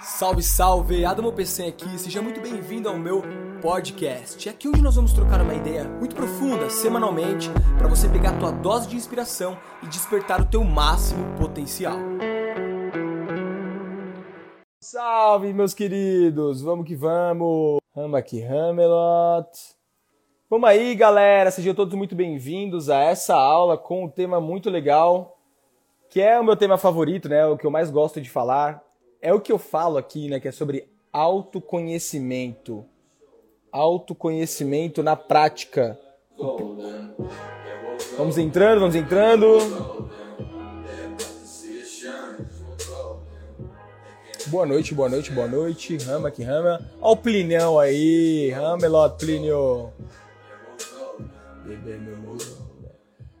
Salve, salve! Adamo PC aqui, seja muito bem-vindo ao meu podcast. É aqui onde nós vamos trocar uma ideia muito profunda, semanalmente, para você pegar a tua dose de inspiração e despertar o teu máximo potencial. Salve, meus queridos! Vamos que vamos! Rama aqui, Hamelot! Vamos aí, galera! Sejam todos muito bem-vindos a essa aula com um tema muito legal, que é o meu tema favorito, né? O que eu mais gosto de falar, é o que eu falo aqui, né, que é sobre autoconhecimento. Autoconhecimento na prática. Vamos entrando, vamos entrando. Boa noite, boa noite, boa noite. Rama que rama. Olha o Plinão aí. Ramelot, Plínio.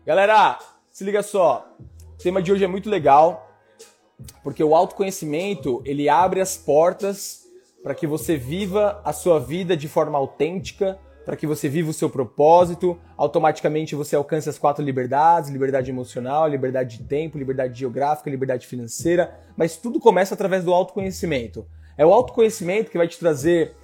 Galera, se liga só. O tema de hoje é muito legal. Porque o autoconhecimento, ele abre as portas para que você viva a sua vida de forma autêntica, para que você viva o seu propósito, automaticamente você alcance as quatro liberdades: liberdade emocional, liberdade de tempo, liberdade geográfica, liberdade financeira, mas tudo começa através do autoconhecimento. É o autoconhecimento que vai te trazer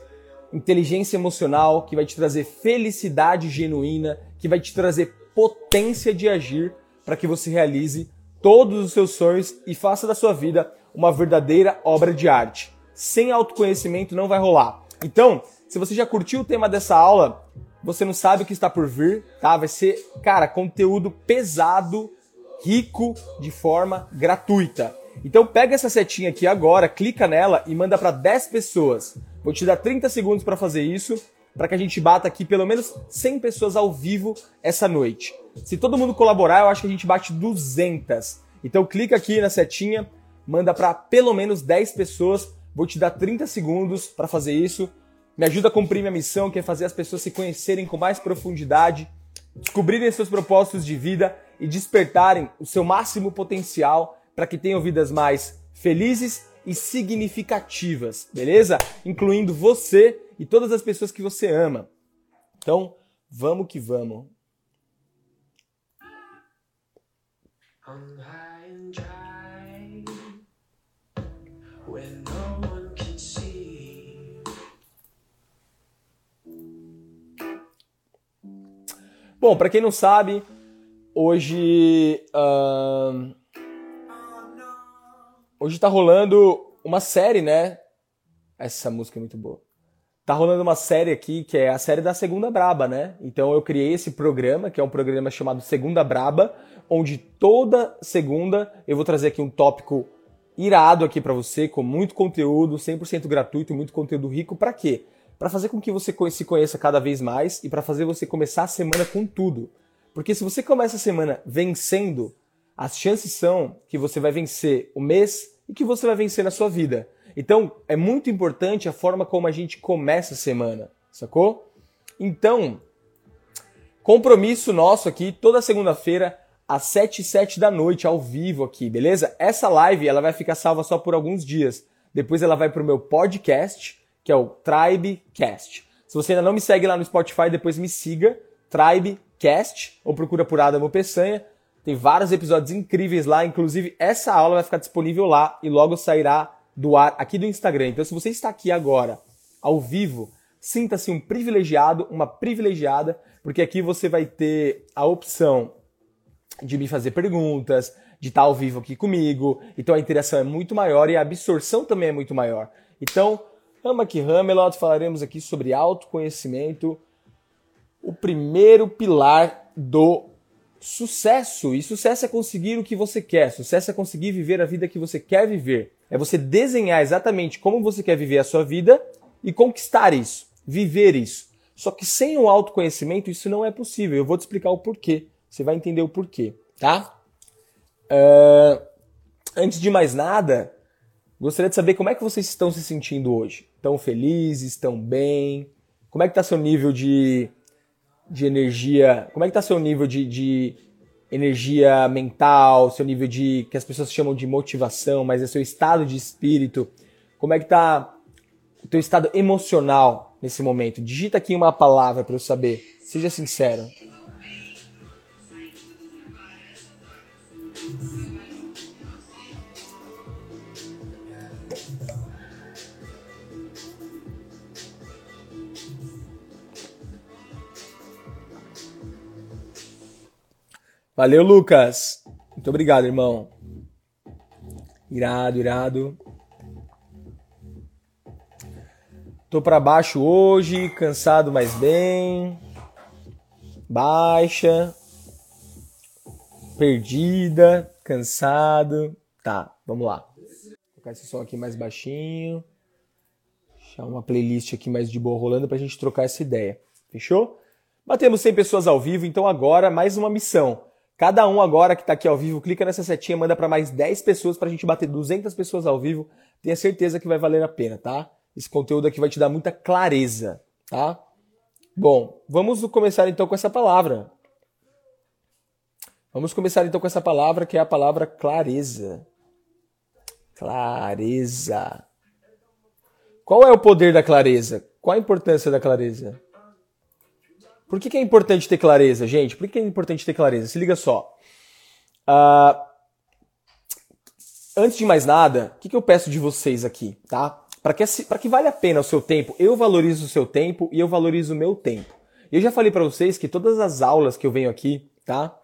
inteligência emocional, que vai te trazer felicidade genuína, que vai te trazer potência de agir para que você realize todos os seus sonhos e faça da sua vida uma verdadeira obra de arte. Sem autoconhecimento não vai rolar. Então, se você já curtiu o tema dessa aula, você não sabe o que está por vir, tá? Vai ser, cara, conteúdo pesado, rico, de forma gratuita. Então pega essa setinha aqui agora, clica nela e manda para 10 pessoas. Vou te dar 30 segundos para fazer isso, para que a gente bata aqui pelo menos 100 pessoas ao vivo essa noite. Se todo mundo colaborar, eu acho que a gente bate 200. Então clica aqui na setinha, manda para pelo menos 10 pessoas. Vou te dar 30 segundos para fazer isso. Me ajuda a cumprir minha missão, que é fazer as pessoas se conhecerem com mais profundidade, descobrirem seus propósitos de vida e despertarem o seu máximo potencial para que tenham vidas mais felizes e significativas, beleza? Incluindo você e todas as pessoas que você ama. Então, vamos que vamos. Bom, para quem não sabe, hoje uh, hoje tá rolando uma série, né? Essa música é muito boa. Tá rolando uma série aqui que é a série da Segunda Braba, né? Então eu criei esse programa, que é um programa chamado Segunda Braba, onde toda segunda eu vou trazer aqui um tópico irado aqui para você, com muito conteúdo, 100% gratuito, muito conteúdo rico. Para quê? Para fazer com que você se conheça cada vez mais e para fazer você começar a semana com tudo. Porque se você começa a semana vencendo, as chances são que você vai vencer o mês e que você vai vencer na sua vida. Então, é muito importante a forma como a gente começa a semana, sacou? Então, compromisso nosso aqui, toda segunda-feira, às 7 e 7 da noite, ao vivo aqui, beleza? Essa live, ela vai ficar salva só por alguns dias. Depois ela vai pro meu podcast, que é o Tribecast. Se você ainda não me segue lá no Spotify, depois me siga, Tribecast, ou procura por Adamo Peçanha. Tem vários episódios incríveis lá, inclusive essa aula vai ficar disponível lá e logo sairá do ar aqui do Instagram. Então, se você está aqui agora, ao vivo, sinta-se um privilegiado, uma privilegiada, porque aqui você vai ter a opção de me fazer perguntas, de estar ao vivo aqui comigo. Então a interação é muito maior e a absorção também é muito maior. Então, Rama aqui Ramelot, falaremos aqui sobre autoconhecimento, o primeiro pilar do sucesso. E sucesso é conseguir o que você quer, sucesso é conseguir viver a vida que você quer viver. É você desenhar exatamente como você quer viver a sua vida e conquistar isso, viver isso. Só que sem o autoconhecimento isso não é possível. Eu vou te explicar o porquê. Você vai entender o porquê, tá? Uh, antes de mais nada, gostaria de saber como é que vocês estão se sentindo hoje. Estão felizes? Estão bem? Como é que está seu nível de, de energia? Como é que está seu nível de, de energia mental, seu nível de que as pessoas chamam de motivação, mas é seu estado de espírito. Como é que tá o teu estado emocional nesse momento? Digita aqui uma palavra para eu saber. Seja sincero. Valeu, Lucas. Muito obrigado, irmão. Irado, irado. Tô para baixo hoje, cansado mais bem. Baixa. Perdida, cansado. Tá, vamos lá. Vou colocar esse som aqui mais baixinho. Deixar uma playlist aqui mais de boa rolando pra gente trocar essa ideia. Fechou? Batemos 100 pessoas ao vivo, então agora mais uma missão. Cada um agora que está aqui ao vivo, clica nessa setinha, manda para mais 10 pessoas para a gente bater 200 pessoas ao vivo. Tenha certeza que vai valer a pena, tá? Esse conteúdo aqui vai te dar muita clareza, tá? Bom, vamos começar então com essa palavra. Vamos começar então com essa palavra que é a palavra clareza. Clareza. Qual é o poder da clareza? Qual a importância da clareza? Por que, que, é importante ter clareza, gente? Por que, que é importante ter clareza? Se liga só. Uh, antes de mais nada, o que, que eu peço de vocês aqui, tá? Para que, que vale a pena o seu tempo, eu valorizo o seu tempo e eu valorizo o meu tempo. Eu já falei para vocês que todas as aulas que eu venho aqui, tá?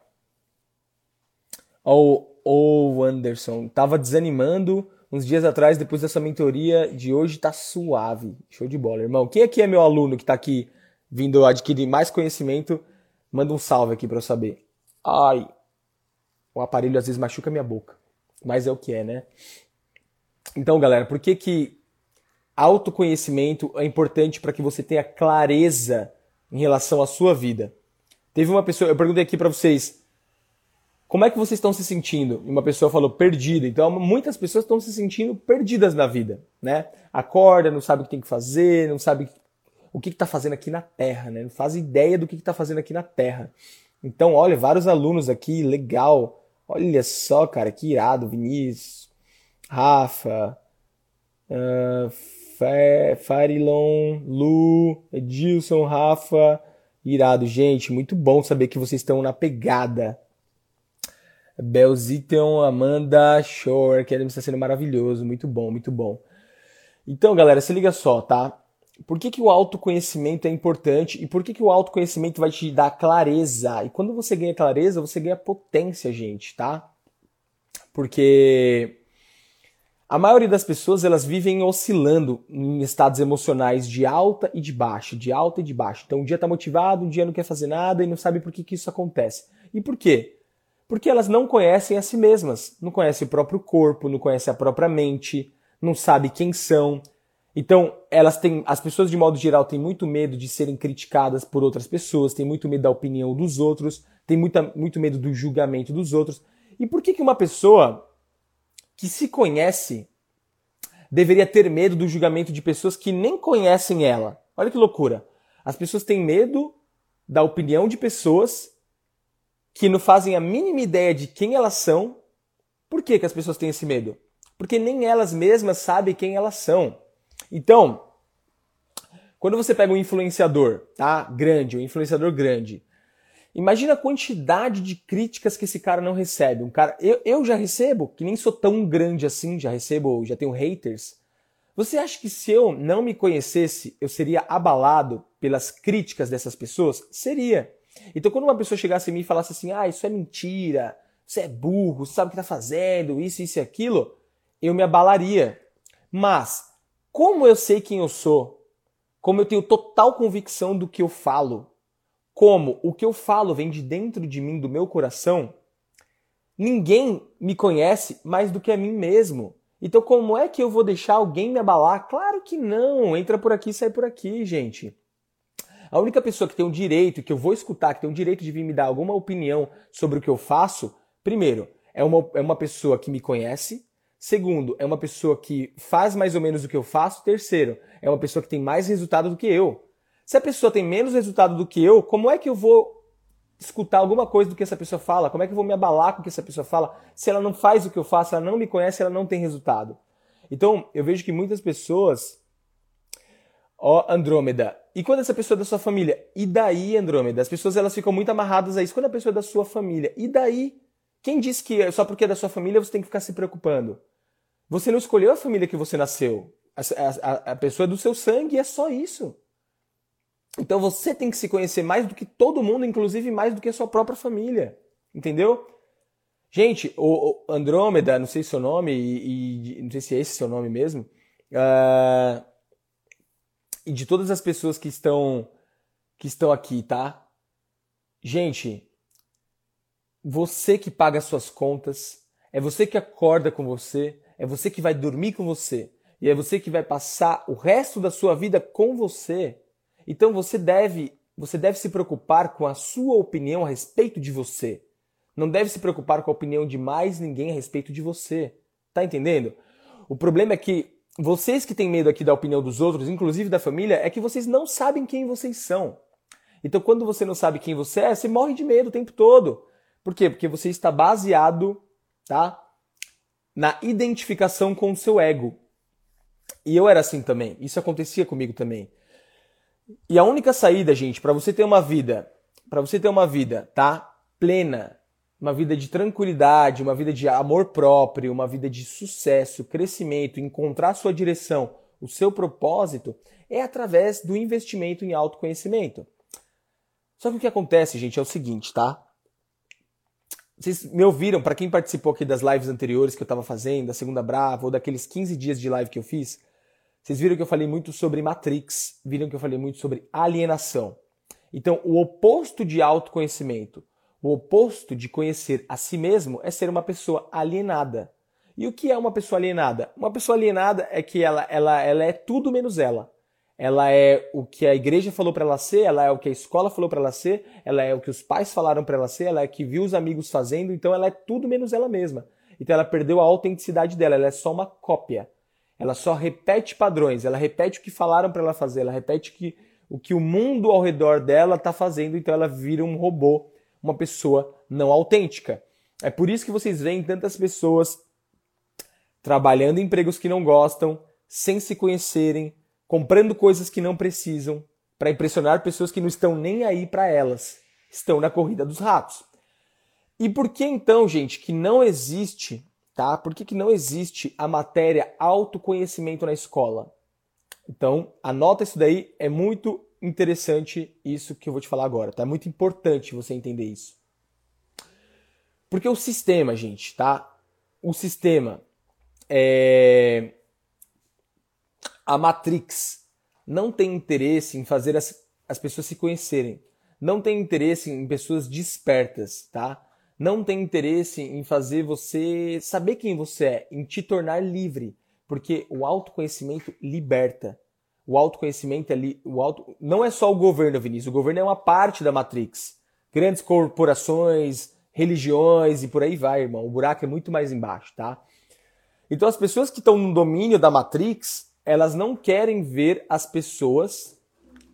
O, o Anderson tava desanimando uns dias atrás, depois dessa mentoria de hoje tá suave. Show de bola, irmão. Quem aqui é meu aluno que tá aqui vindo adquirir mais conhecimento, manda um salve aqui para eu saber. Ai, o aparelho às vezes machuca minha boca, mas é o que é, né? Então, galera, por que que autoconhecimento é importante para que você tenha clareza em relação à sua vida? Teve uma pessoa, eu perguntei aqui para vocês, como é que vocês estão se sentindo? E uma pessoa falou perdida. Então, muitas pessoas estão se sentindo perdidas na vida, né? Acorda, não sabe o que tem que fazer, não sabe o que está fazendo aqui na Terra, né? Não faz ideia do que está fazendo aqui na Terra. Então, olha, vários alunos aqui, legal. Olha só, cara, que irado. Vinícius, Rafa, uh, Farilon, Lu, Edilson, Rafa. Irado, gente. Muito bom saber que vocês estão na pegada. Belziton, Amanda, Shore, que está sendo maravilhoso. Muito bom, muito bom. Então, galera, se liga só, tá? Por que, que o autoconhecimento é importante e por que, que o autoconhecimento vai te dar clareza? E quando você ganha clareza, você ganha potência, gente, tá? Porque a maioria das pessoas elas vivem oscilando em estados emocionais de alta e de baixa, de alta e de baixa. Então um dia está motivado, um dia não quer fazer nada e não sabe por que, que isso acontece. E por quê? Porque elas não conhecem a si mesmas, não conhecem o próprio corpo, não conhecem a própria mente, não sabem quem são, então, elas têm, as pessoas de modo geral têm muito medo de serem criticadas por outras pessoas, têm muito medo da opinião dos outros, têm muita, muito medo do julgamento dos outros. E por que, que uma pessoa que se conhece deveria ter medo do julgamento de pessoas que nem conhecem ela? Olha que loucura. As pessoas têm medo da opinião de pessoas que não fazem a mínima ideia de quem elas são. Por que, que as pessoas têm esse medo? Porque nem elas mesmas sabem quem elas são. Então, quando você pega um influenciador, tá? Grande, um influenciador grande, imagina a quantidade de críticas que esse cara não recebe. Um cara, eu, eu já recebo, que nem sou tão grande assim, já recebo, já tenho haters. Você acha que se eu não me conhecesse, eu seria abalado pelas críticas dessas pessoas? Seria. Então, quando uma pessoa chegasse em mim e falasse assim, ah, isso é mentira, você é burro, sabe o que está fazendo, isso, isso e aquilo, eu me abalaria. Mas, como eu sei quem eu sou, como eu tenho total convicção do que eu falo, como o que eu falo vem de dentro de mim, do meu coração, ninguém me conhece mais do que a mim mesmo. Então, como é que eu vou deixar alguém me abalar? Claro que não! Entra por aqui, sai por aqui, gente. A única pessoa que tem o um direito, que eu vou escutar, que tem o um direito de vir me dar alguma opinião sobre o que eu faço, primeiro, é uma, é uma pessoa que me conhece, Segundo, é uma pessoa que faz mais ou menos o que eu faço. Terceiro, é uma pessoa que tem mais resultado do que eu. Se a pessoa tem menos resultado do que eu, como é que eu vou escutar alguma coisa do que essa pessoa fala? Como é que eu vou me abalar com o que essa pessoa fala? Se ela não faz o que eu faço, ela não me conhece, ela não tem resultado. Então, eu vejo que muitas pessoas. Ó, Andrômeda. E quando essa pessoa é da sua família? E daí, Andrômeda? As pessoas elas ficam muito amarradas a isso. Quando a pessoa é da sua família? E daí? Quem disse que só porque é da sua família você tem que ficar se preocupando? Você não escolheu a família que você nasceu. A, a, a pessoa é do seu sangue e é só isso. Então você tem que se conhecer mais do que todo mundo, inclusive mais do que a sua própria família. Entendeu? Gente, o, Andrômeda, não sei seu nome, e, e, não sei se é esse seu nome mesmo, uh, e de todas as pessoas que estão, que estão aqui, tá? Gente, você que paga suas contas, é você que acorda com você, é você que vai dormir com você, e é você que vai passar o resto da sua vida com você. Então você deve, você deve se preocupar com a sua opinião a respeito de você não deve se preocupar com a opinião de mais ninguém a respeito de você. Tá entendendo? O problema é que vocês que têm medo aqui da opinião dos outros, inclusive da família, é que vocês não sabem quem vocês são. Então, quando você não sabe quem você é, você morre de medo o tempo todo. Por quê? Porque você está baseado, tá? Na identificação com o seu ego. E eu era assim também. Isso acontecia comigo também. E a única saída, gente, para você ter uma vida, para você ter uma vida, tá? Plena, uma vida de tranquilidade, uma vida de amor próprio, uma vida de sucesso, crescimento, encontrar sua direção, o seu propósito, é através do investimento em autoconhecimento. Só que o que acontece, gente, é o seguinte, tá? Vocês me ouviram, para quem participou aqui das lives anteriores que eu estava fazendo, da Segunda Brava, ou daqueles 15 dias de live que eu fiz, vocês viram que eu falei muito sobre Matrix, viram que eu falei muito sobre alienação. Então, o oposto de autoconhecimento, o oposto de conhecer a si mesmo é ser uma pessoa alienada. E o que é uma pessoa alienada? Uma pessoa alienada é que ela, ela, ela é tudo menos ela. Ela é o que a igreja falou para ela ser, ela é o que a escola falou para ela ser, ela é o que os pais falaram para ela ser, ela é o que viu os amigos fazendo, então ela é tudo menos ela mesma. Então ela perdeu a autenticidade dela, ela é só uma cópia. Ela só repete padrões, ela repete o que falaram para ela fazer, ela repete que, o que o mundo ao redor dela está fazendo, então ela vira um robô uma pessoa não autêntica. É por isso que vocês veem tantas pessoas trabalhando em empregos que não gostam, sem se conhecerem, comprando coisas que não precisam, para impressionar pessoas que não estão nem aí para elas, estão na corrida dos ratos. E por que então, gente, que não existe, tá? Por que, que não existe a matéria autoconhecimento na escola? Então, anota isso daí, é muito interessante isso que eu vou te falar agora, tá? É muito importante você entender isso. Porque o sistema, gente, tá? O sistema é... a Matrix não tem interesse em fazer as, as pessoas se conhecerem. Não tem interesse em pessoas despertas, tá? Não tem interesse em fazer você saber quem você é, em te tornar livre, porque o autoconhecimento liberta o autoconhecimento ali, o auto, não é só o governo, Vinícius, o governo é uma parte da Matrix. Grandes corporações, religiões e por aí vai, irmão. O buraco é muito mais embaixo, tá? Então as pessoas que estão no domínio da Matrix, elas não querem ver as pessoas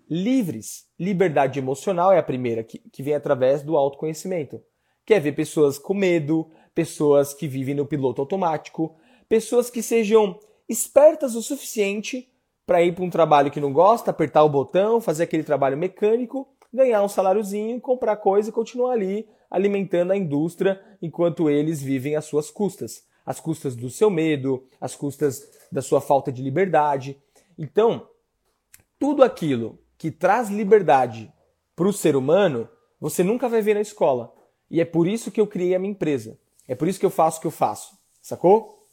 livres. Liberdade emocional é a primeira, que, que vem através do autoconhecimento. Quer ver pessoas com medo, pessoas que vivem no piloto automático, pessoas que sejam espertas o suficiente para ir para um trabalho que não gosta, apertar o botão, fazer aquele trabalho mecânico, ganhar um saláriozinho, comprar coisa e continuar ali alimentando a indústria enquanto eles vivem às suas custas, às custas do seu medo, às custas da sua falta de liberdade. Então, tudo aquilo que traz liberdade para o ser humano, você nunca vai ver na escola. E é por isso que eu criei a minha empresa. É por isso que eu faço o que eu faço. Sacou?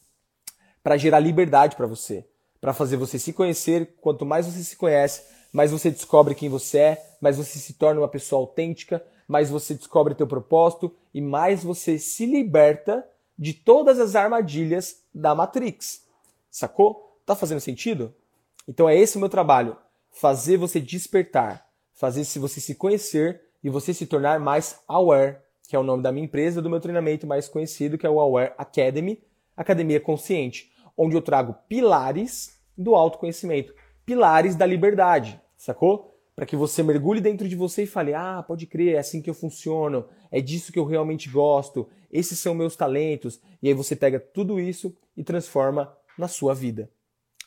Para gerar liberdade para você para fazer você se conhecer. Quanto mais você se conhece, mais você descobre quem você é, mais você se torna uma pessoa autêntica, mais você descobre teu propósito e mais você se liberta de todas as armadilhas da Matrix. Sacou? Tá fazendo sentido? Então é esse o meu trabalho, fazer você despertar, fazer se você se conhecer e você se tornar mais aware, que é o nome da minha empresa, do meu treinamento mais conhecido, que é o Aware Academy, Academia Consciente onde eu trago pilares do autoconhecimento, pilares da liberdade, sacou? Para que você mergulhe dentro de você e fale: ah, pode crer, é assim que eu funciono, é disso que eu realmente gosto, esses são meus talentos. E aí você pega tudo isso e transforma na sua vida,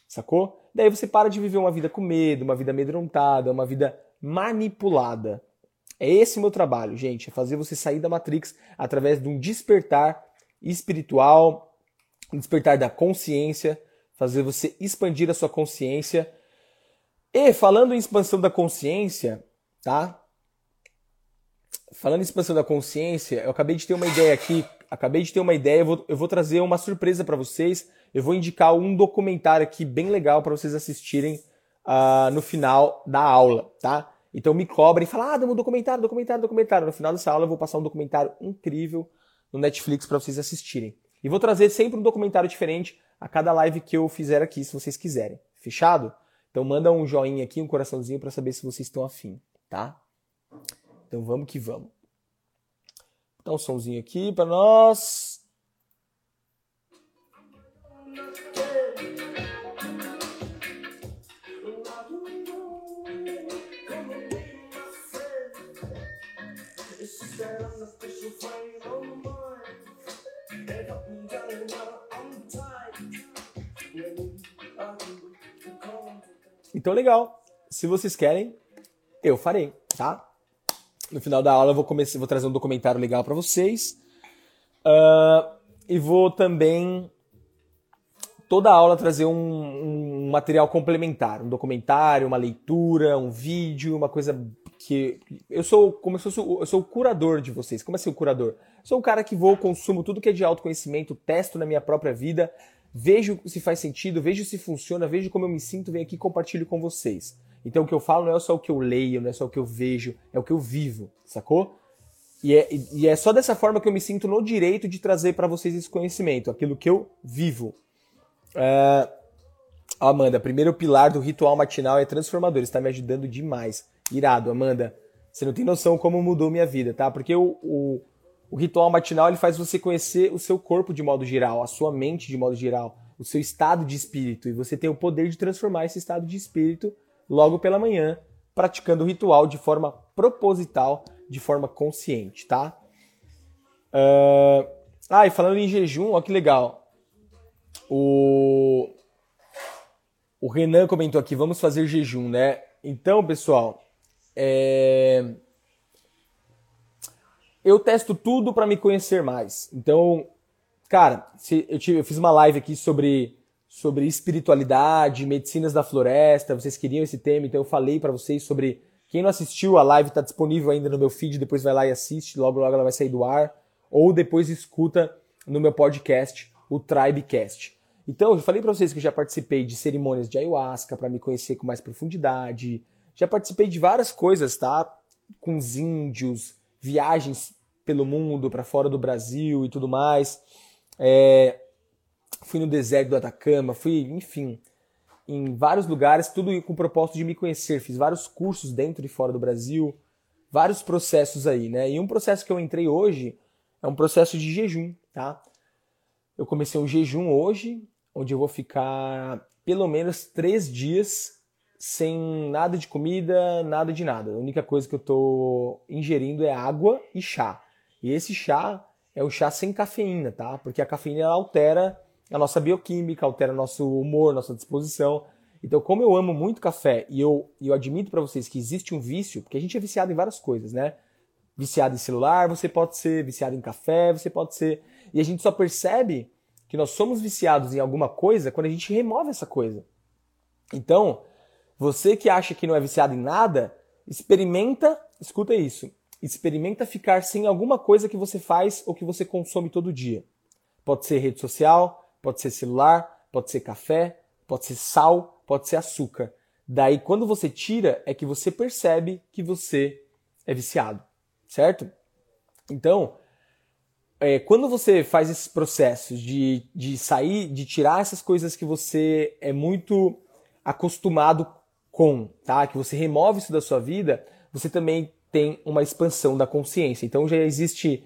sacou? Daí você para de viver uma vida com medo, uma vida amedrontada, uma vida manipulada. É esse o meu trabalho, gente, é fazer você sair da Matrix através de um despertar espiritual, despertar da consciência, fazer você expandir a sua consciência. E falando em expansão da consciência, tá? falando em expansão da consciência, eu acabei de ter uma ideia aqui. Acabei de ter uma ideia, eu vou, eu vou trazer uma surpresa para vocês. Eu vou indicar um documentário aqui bem legal para vocês assistirem uh, no final da aula, tá? Então me cobrem e falam, ah, um documentário, documentário, documentário. No final dessa aula eu vou passar um documentário incrível no Netflix para vocês assistirem. E vou trazer sempre um documentário diferente a cada live que eu fizer aqui, se vocês quiserem. Fechado? Então manda um joinha aqui, um coraçãozinho para saber se vocês estão afim, tá? Então vamos que vamos. Dá um somzinho aqui para nós. Então, legal. Se vocês querem, eu farei, tá? No final da aula eu vou, vou trazer um documentário legal para vocês. Uh, e vou também, toda aula, trazer um, um, material complementar. Um documentário, uma leitura, um vídeo, uma coisa que... Eu sou como se fosse, eu sou o curador de vocês. Como assim o curador? sou um cara que vou, consumo tudo que é de autoconhecimento, testo na minha própria vida, vejo se faz sentido, vejo se funciona, vejo como eu me sinto, venho aqui e compartilho com vocês. Então o que eu falo não é só o que eu leio, não é só o que eu vejo, é o que eu vivo, sacou? E é, e é só dessa forma que eu me sinto no direito de trazer para vocês esse conhecimento, aquilo que eu vivo. É... Amanda, primeiro pilar do ritual matinal é transformador, está me ajudando demais. Irado, Amanda. Você não tem noção como mudou minha vida, tá? Porque o, o, o ritual matinal ele faz você conhecer o seu corpo de modo geral, a sua mente de modo geral, o seu estado de espírito. E você tem o poder de transformar esse estado de espírito logo pela manhã, praticando o ritual de forma proposital, de forma consciente, tá? Uh... Ah, e falando em jejum, ó que legal. O... o Renan comentou aqui, vamos fazer jejum, né? Então, pessoal, é... eu testo tudo para me conhecer mais. Então, cara, eu, tive, eu fiz uma live aqui sobre sobre espiritualidade, medicinas da floresta. Vocês queriam esse tema, então eu falei para vocês sobre. Quem não assistiu, a live está disponível ainda no meu feed, depois vai lá e assiste, logo logo ela vai sair do ar. Ou depois escuta no meu podcast, o Tribecast. Então, eu falei para vocês que eu já participei de cerimônias de ayahuasca para me conhecer com mais profundidade. Já participei de várias coisas, tá? Com os índios, viagens pelo mundo, para fora do Brasil e tudo mais. É, fui no deserto do Atacama, fui, enfim, em vários lugares, tudo com o propósito de me conhecer. Fiz vários cursos dentro e fora do Brasil, vários processos aí, né? E um processo que eu entrei hoje é um processo de jejum, tá? Eu comecei um jejum hoje, onde eu vou ficar pelo menos três dias sem nada de comida, nada de nada. A única coisa que eu tô ingerindo é água e chá. E esse chá é o chá sem cafeína, tá? Porque a cafeína altera a nossa bioquímica, altera nosso humor, nossa disposição. Então, como eu amo muito café e eu, eu admito para vocês que existe um vício, porque a gente é viciado em várias coisas, né? Viciado em celular, você pode ser viciado em café, você pode ser. E a gente só percebe que nós somos viciados em alguma coisa quando a gente remove essa coisa. Então, você que acha que não é viciado em nada, experimenta, escuta isso, experimenta ficar sem alguma coisa que você faz ou que você consome todo dia. Pode ser rede social, pode ser celular, pode ser café, pode ser sal, pode ser açúcar. Daí, quando você tira, é que você percebe que você é viciado, certo? Então, é, quando você faz esses processos de, de sair, de tirar essas coisas que você é muito acostumado com, tá? Que você remove isso da sua vida, você também tem uma expansão da consciência. Então já existe,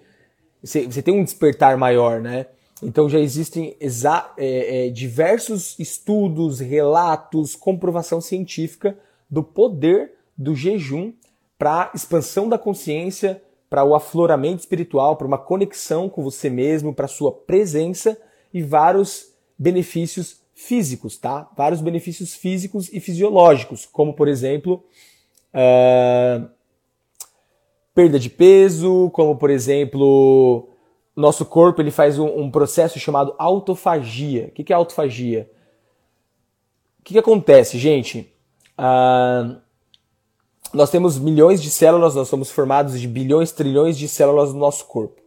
você, tem um despertar maior, né? Então já existem é, é, diversos estudos, relatos, comprovação científica do poder do jejum para expansão da consciência, para o afloramento espiritual, para uma conexão com você mesmo, para sua presença e vários benefícios físicos, tá? Vários benefícios físicos e fisiológicos, como por exemplo uh, perda de peso, como por exemplo nosso corpo ele faz um, um processo chamado autofagia. O que, que é autofagia? O que, que acontece, gente? Ah, nós temos milhões de células, nós somos formados de bilhões, trilhões de células no nosso corpo.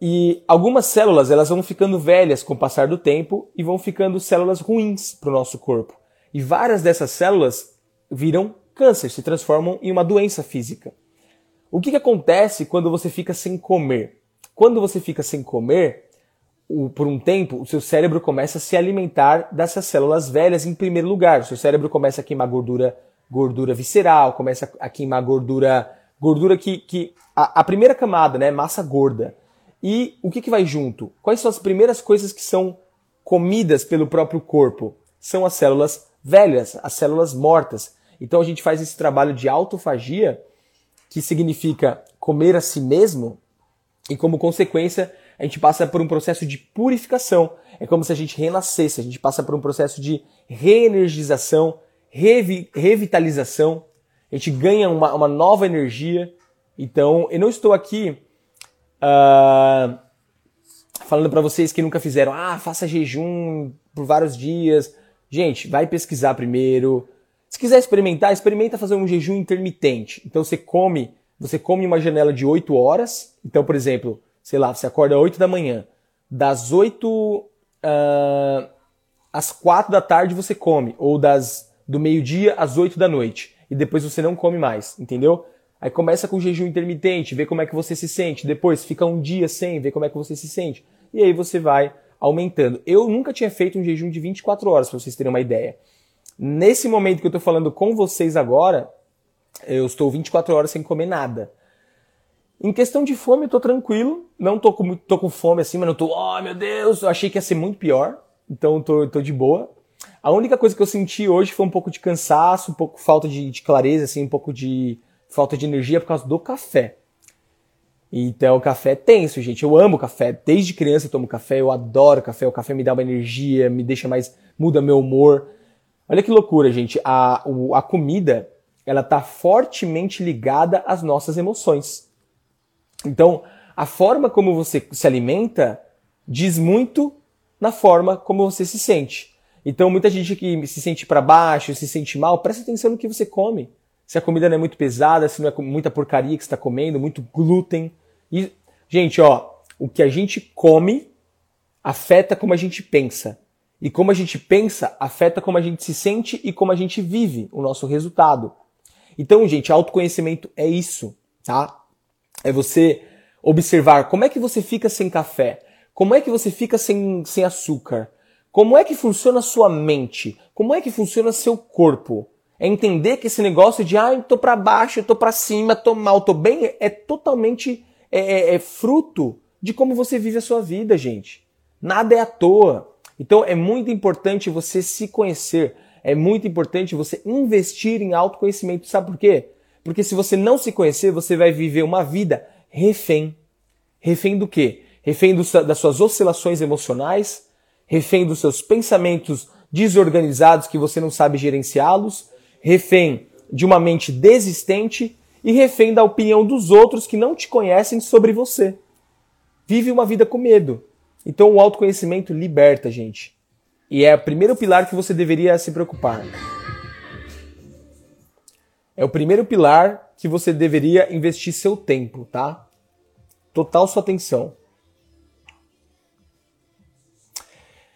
E algumas células elas vão ficando velhas com o passar do tempo e vão ficando células ruins para o nosso corpo. E várias dessas células viram câncer, se transformam em uma doença física. O que, que acontece quando você fica sem comer? Quando você fica sem comer, o, por um tempo, o seu cérebro começa a se alimentar dessas células velhas em primeiro lugar. O seu cérebro começa a queimar gordura, gordura visceral, começa a queimar gordura, gordura que, que a, a primeira camada, né, massa gorda. E o que, que vai junto? Quais são as primeiras coisas que são comidas pelo próprio corpo? São as células velhas, as células mortas. Então a gente faz esse trabalho de autofagia, que significa comer a si mesmo, e como consequência a gente passa por um processo de purificação. É como se a gente renascesse, a gente passa por um processo de reenergização, revi revitalização, a gente ganha uma, uma nova energia. Então, eu não estou aqui Uh, falando para vocês que nunca fizeram, ah, faça jejum por vários dias. Gente, vai pesquisar primeiro. Se quiser experimentar, experimenta fazer um jejum intermitente. Então você come, você come uma janela de 8 horas. Então, por exemplo, sei lá, você acorda às 8 da manhã. Das 8 uh, às 4 da tarde você come. Ou das do meio-dia às 8 da noite. E depois você não come mais, entendeu? Aí começa com jejum intermitente, vê como é que você se sente. Depois fica um dia sem, vê como é que você se sente. E aí você vai aumentando. Eu nunca tinha feito um jejum de 24 horas, para vocês terem uma ideia. Nesse momento que eu estou falando com vocês agora, eu estou 24 horas sem comer nada. Em questão de fome, eu tô tranquilo. Não tô com, tô com fome assim, mas não tô, oh meu Deus, eu achei que ia ser muito pior. Então tô, tô de boa. A única coisa que eu senti hoje foi um pouco de cansaço, um pouco falta de, de clareza, assim, um pouco de falta de energia por causa do café. Então, o café é tenso, gente. Eu amo café. Desde criança eu tomo café, eu adoro café. O café me dá uma energia, me deixa mais. muda meu humor. Olha que loucura, gente. A, a comida, ela tá fortemente ligada às nossas emoções. Então, a forma como você se alimenta diz muito na forma como você se sente. Então, muita gente que se sente para baixo, se sente mal, presta atenção no que você come se a comida não é muito pesada, se não é muita porcaria que está comendo, muito glúten. E, gente, ó, o que a gente come afeta como a gente pensa. E como a gente pensa afeta como a gente se sente e como a gente vive o nosso resultado. Então, gente, autoconhecimento é isso, tá? É você observar como é que você fica sem café, como é que você fica sem, sem açúcar, como é que funciona a sua mente, como é que funciona seu corpo. É entender que esse negócio de, ah, eu tô para baixo, eu tô para cima, tô mal, tô bem, é totalmente é, é, é fruto de como você vive a sua vida, gente. Nada é à toa. Então é muito importante você se conhecer. É muito importante você investir em autoconhecimento. Sabe por quê? Porque se você não se conhecer, você vai viver uma vida refém. Refém do quê? Refém do, das suas oscilações emocionais, refém dos seus pensamentos desorganizados que você não sabe gerenciá-los, refém de uma mente desistente e refém da opinião dos outros que não te conhecem sobre você. Vive uma vida com medo. Então o autoconhecimento liberta, gente. E é o primeiro pilar que você deveria se preocupar. É o primeiro pilar que você deveria investir seu tempo, tá? Total sua atenção.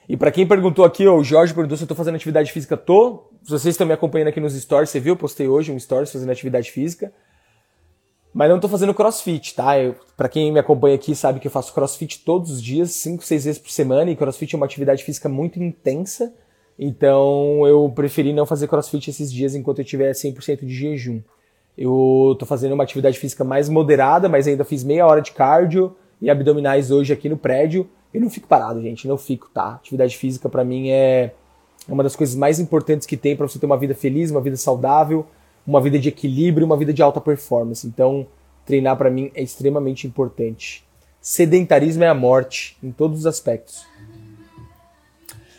E para quem perguntou aqui, o Jorge perguntou se eu tô fazendo atividade física. Tô. Vocês estão me acompanhando aqui nos stories, você viu? Eu postei hoje um stories fazendo atividade física. Mas não tô fazendo crossfit, tá? Para quem me acompanha aqui sabe que eu faço crossfit todos os dias, 5, 6 vezes por semana, e crossfit é uma atividade física muito intensa. Então eu preferi não fazer crossfit esses dias enquanto eu tiver 100% de jejum. Eu tô fazendo uma atividade física mais moderada, mas ainda fiz meia hora de cardio e abdominais hoje aqui no prédio. Eu não fico parado, gente, não fico, tá? Atividade física para mim é uma das coisas mais importantes que tem para você ter uma vida feliz, uma vida saudável, uma vida de equilíbrio, uma vida de alta performance. Então, treinar para mim é extremamente importante. Sedentarismo é a morte em todos os aspectos.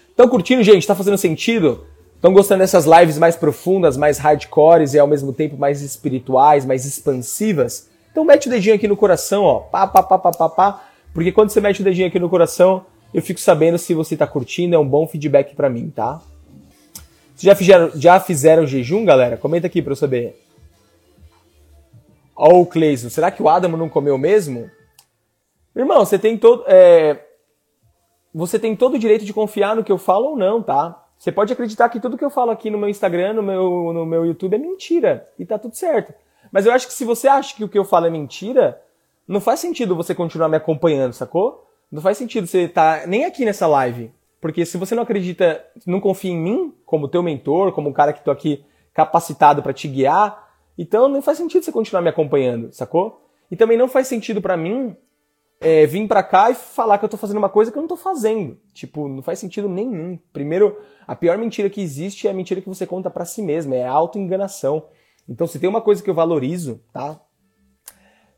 Estão curtindo, gente? Tá fazendo sentido? Estão gostando dessas lives mais profundas, mais hardcores e ao mesmo tempo mais espirituais, mais expansivas? Então mete o dedinho aqui no coração, ó. Pá, pá, pá, pá, pá, pá porque quando você mete o dedinho aqui no coração, eu fico sabendo se você tá curtindo, é um bom feedback para mim, tá? Vocês já fizeram, já fizeram jejum, galera? Comenta aqui para eu saber. Ó, o Cleison, será que o Adamo não comeu mesmo? Irmão, você tem todo. É... Você tem todo o direito de confiar no que eu falo ou não, tá? Você pode acreditar que tudo que eu falo aqui no meu Instagram, no meu, no meu YouTube é mentira. E tá tudo certo. Mas eu acho que se você acha que o que eu falo é mentira, não faz sentido você continuar me acompanhando, sacou? Não faz sentido você estar tá nem aqui nessa live. Porque se você não acredita, não confia em mim como teu mentor, como um cara que tô aqui capacitado para te guiar, então não faz sentido você continuar me acompanhando, sacou? E também não faz sentido para mim é, vir pra cá e falar que eu tô fazendo uma coisa que eu não tô fazendo. Tipo, não faz sentido nenhum. Primeiro, a pior mentira que existe é a mentira que você conta para si mesmo, é a auto-enganação. Então, se tem uma coisa que eu valorizo, tá?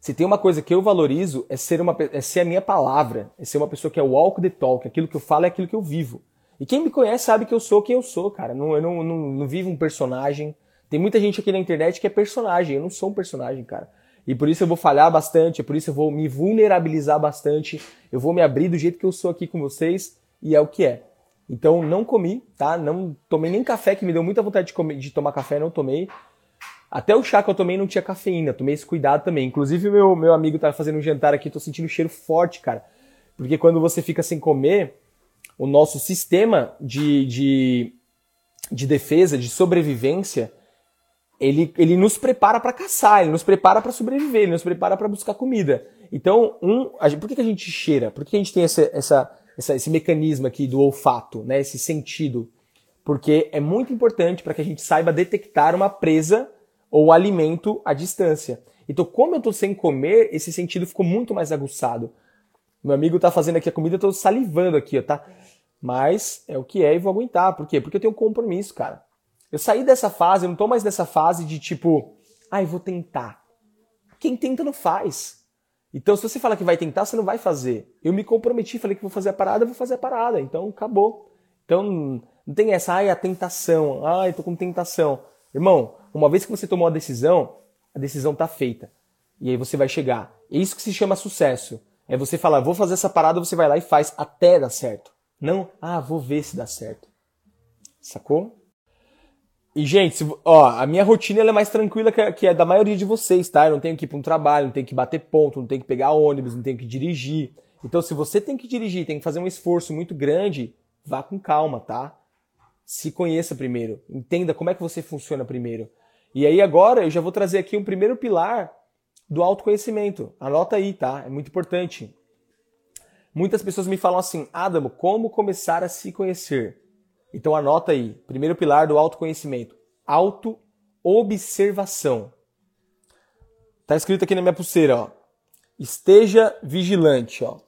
Se tem uma coisa que eu valorizo é ser, uma, é ser a minha palavra, é ser uma pessoa que é walk the talk, aquilo que eu falo é aquilo que eu vivo. E quem me conhece sabe que eu sou quem eu sou, cara. Não, eu não, não, não vivo um personagem. Tem muita gente aqui na internet que é personagem. Eu não sou um personagem, cara. E por isso eu vou falhar bastante, por isso eu vou me vulnerabilizar bastante, eu vou me abrir do jeito que eu sou aqui com vocês, e é o que é. Então não comi, tá? Não tomei nem café, que me deu muita vontade de, comer, de tomar café, não tomei. Até o chá que eu tomei não tinha cafeína, tomei esse cuidado também. Inclusive, meu, meu amigo tá fazendo um jantar aqui, tô sentindo um cheiro forte, cara. Porque quando você fica sem comer, o nosso sistema de, de, de defesa, de sobrevivência, ele, ele nos prepara para caçar, ele nos prepara para sobreviver, ele nos prepara para buscar comida. Então, um, a, por que, que a gente cheira? Por que, que a gente tem essa, essa, essa, esse mecanismo aqui do olfato, né, esse sentido? Porque é muito importante para que a gente saiba detectar uma presa ou alimento à distância. Então, como eu estou sem comer, esse sentido ficou muito mais aguçado. Meu amigo está fazendo aqui a comida, eu estou salivando aqui, ó, tá? Mas é o que é e vou aguentar. Por quê? Porque eu tenho um compromisso, cara. Eu saí dessa fase, eu não tô mais nessa fase de tipo, ai, ah, vou tentar. Quem tenta não faz. Então, se você fala que vai tentar, você não vai fazer. Eu me comprometi, falei que vou fazer a parada, vou fazer a parada. Então, acabou. Então, não tem essa, ai, a tentação, ai, tô com tentação. Irmão, uma vez que você tomou a decisão, a decisão tá feita. E aí você vai chegar. É isso que se chama sucesso. É você falar, vou fazer essa parada, você vai lá e faz até dar certo. Não, ah, vou ver se dá certo. Sacou? E, gente, ó, a minha rotina é mais tranquila que a da maioria de vocês, tá? Eu não tenho que ir para um trabalho, não tenho que bater ponto, não tenho que pegar ônibus, não tenho que dirigir. Então, se você tem que dirigir, tem que fazer um esforço muito grande, vá com calma, tá? Se conheça primeiro, entenda como é que você funciona primeiro. E aí agora eu já vou trazer aqui um primeiro pilar do autoconhecimento. Anota aí, tá? É muito importante. Muitas pessoas me falam assim, Adamo, como começar a se conhecer? Então anota aí, primeiro pilar do autoconhecimento, auto-observação. Tá escrito aqui na minha pulseira, ó. Esteja vigilante, ó.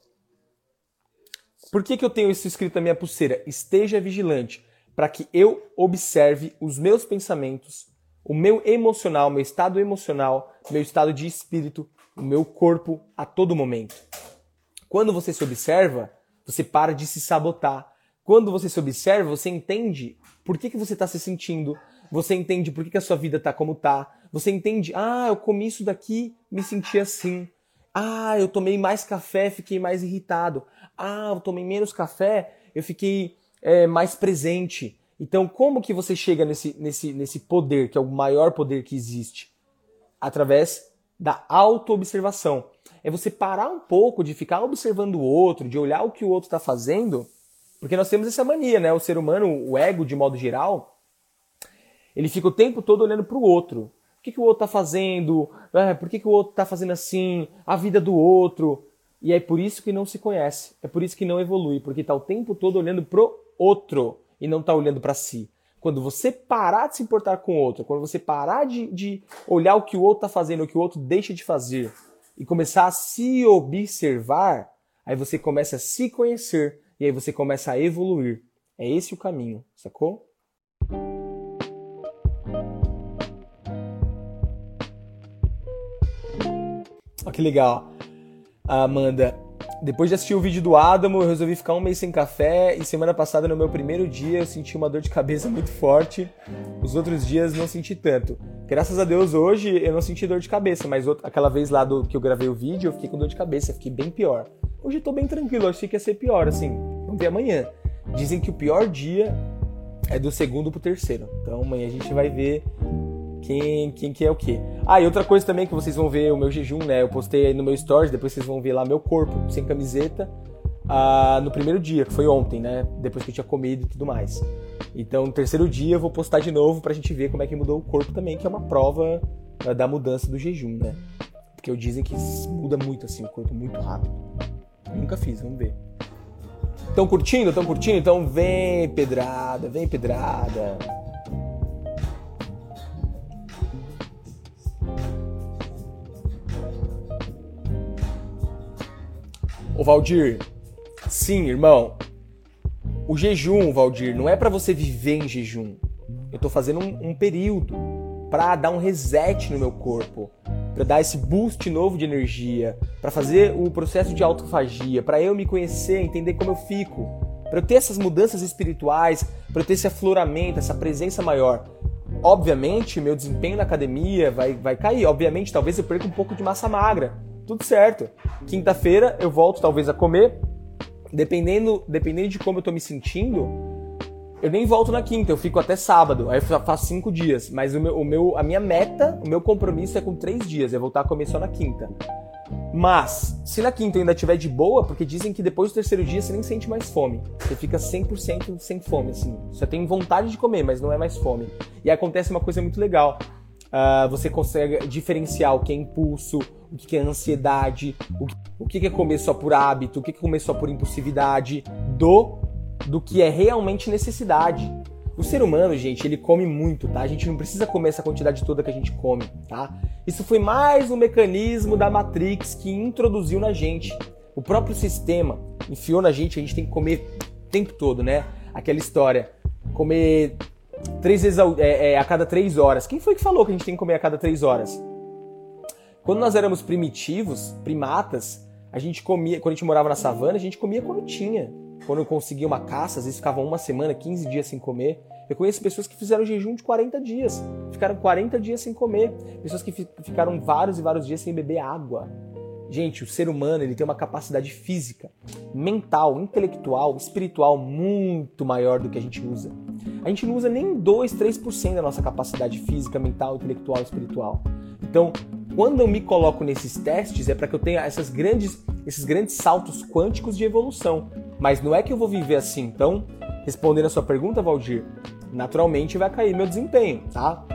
Por que, que eu tenho isso escrito na minha pulseira? Esteja vigilante, para que eu observe os meus pensamentos, o meu emocional, meu estado emocional, meu estado de espírito, o meu corpo a todo momento. Quando você se observa, você para de se sabotar, quando você se observa, você entende por que, que você está se sentindo, você entende por que, que a sua vida está como está, você entende, ah, eu comi isso daqui, me senti assim. Ah, eu tomei mais café, fiquei mais irritado. Ah, eu tomei menos café, eu fiquei é, mais presente. Então, como que você chega nesse, nesse, nesse poder, que é o maior poder que existe? Através da autoobservação. É você parar um pouco de ficar observando o outro, de olhar o que o outro está fazendo porque nós temos essa mania, né? O ser humano, o ego de modo geral, ele fica o tempo todo olhando para o outro. O que, que o outro está fazendo? É, por que, que o outro está fazendo assim? A vida do outro. E é por isso que não se conhece. É por isso que não evolui. Porque está o tempo todo olhando pro outro e não está olhando para si. Quando você parar de se importar com o outro, quando você parar de, de olhar o que o outro está fazendo, o que o outro deixa de fazer, e começar a se observar, aí você começa a se conhecer e aí você começa a evoluir. É esse o caminho, sacou? Olha que legal. Amanda, depois de assistir o vídeo do Adamo, eu resolvi ficar um mês sem café e semana passada, no meu primeiro dia, eu senti uma dor de cabeça muito forte. Os outros dias não senti tanto. Graças a Deus, hoje eu não senti dor de cabeça, mas aquela vez lá do que eu gravei o vídeo, eu fiquei com dor de cabeça, fiquei bem pior. Hoje eu tô bem tranquilo, achei que ia ser pior, assim. Vamos ver amanhã. Dizem que o pior dia é do segundo pro terceiro. Então amanhã a gente vai ver quem, quem que é o quê. Ah, e outra coisa também que vocês vão ver o meu jejum, né? Eu postei aí no meu stories, depois vocês vão ver lá meu corpo sem camiseta ah, no primeiro dia, que foi ontem, né? Depois que eu tinha comido e tudo mais. Então, no terceiro dia eu vou postar de novo pra gente ver como é que mudou o corpo também, que é uma prova ah, da mudança do jejum, né? Porque dizem que muda muito assim o corpo, muito rápido. Nunca fiz, vamos ver. Estão curtindo? Estão curtindo? Então vem pedrada, vem pedrada. Ô Valdir, sim, irmão. O jejum, Valdir, não é para você viver em jejum. Eu tô fazendo um, um período para dar um reset no meu corpo, para dar esse boost novo de energia, para fazer o processo de autofagia, para eu me conhecer, entender como eu fico, para eu ter essas mudanças espirituais, para eu ter esse afloramento, essa presença maior. Obviamente, meu desempenho na academia vai, vai cair. Obviamente, talvez eu perca um pouco de massa magra tudo certo. Quinta-feira eu volto talvez a comer. Dependendo, dependendo de como eu tô me sentindo, eu nem volto na quinta, eu fico até sábado. Aí faço cinco dias. Mas o meu, o meu, a minha meta, o meu compromisso é com três dias, é voltar a comer só na quinta. Mas, se na quinta eu ainda tiver de boa, porque dizem que depois do terceiro dia você nem sente mais fome. Você fica 100% sem fome, assim. Você tem vontade de comer, mas não é mais fome. E acontece uma coisa muito legal. Uh, você consegue diferenciar o que é impulso, o que é ansiedade, o que é comer só por hábito, o que é comer só por impulsividade, do do que é realmente necessidade. O ser humano, gente, ele come muito, tá? A gente não precisa comer essa quantidade toda que a gente come, tá? Isso foi mais um mecanismo da Matrix que introduziu na gente. O próprio sistema enfiou na gente, a gente tem que comer o tempo todo, né? Aquela história, comer três vezes a, é, é, a cada três horas. Quem foi que falou que a gente tem que comer a cada três horas? Quando nós éramos primitivos, primatas, a gente comia, quando a gente morava na savana, a gente comia quando tinha. Quando eu conseguia uma caça, às vezes ficavam uma semana, 15 dias sem comer. Eu conheço pessoas que fizeram jejum de 40 dias. Ficaram 40 dias sem comer. Pessoas que ficaram vários e vários dias sem beber água. Gente, o ser humano ele tem uma capacidade física, mental, intelectual, espiritual muito maior do que a gente usa. A gente não usa nem 2, 3% da nossa capacidade física, mental, intelectual, espiritual. Então, quando eu me coloco nesses testes, é para que eu tenha essas grandes, esses grandes saltos quânticos de evolução. Mas não é que eu vou viver assim. Então, respondendo a sua pergunta, Valdir, naturalmente vai cair meu desempenho, tá?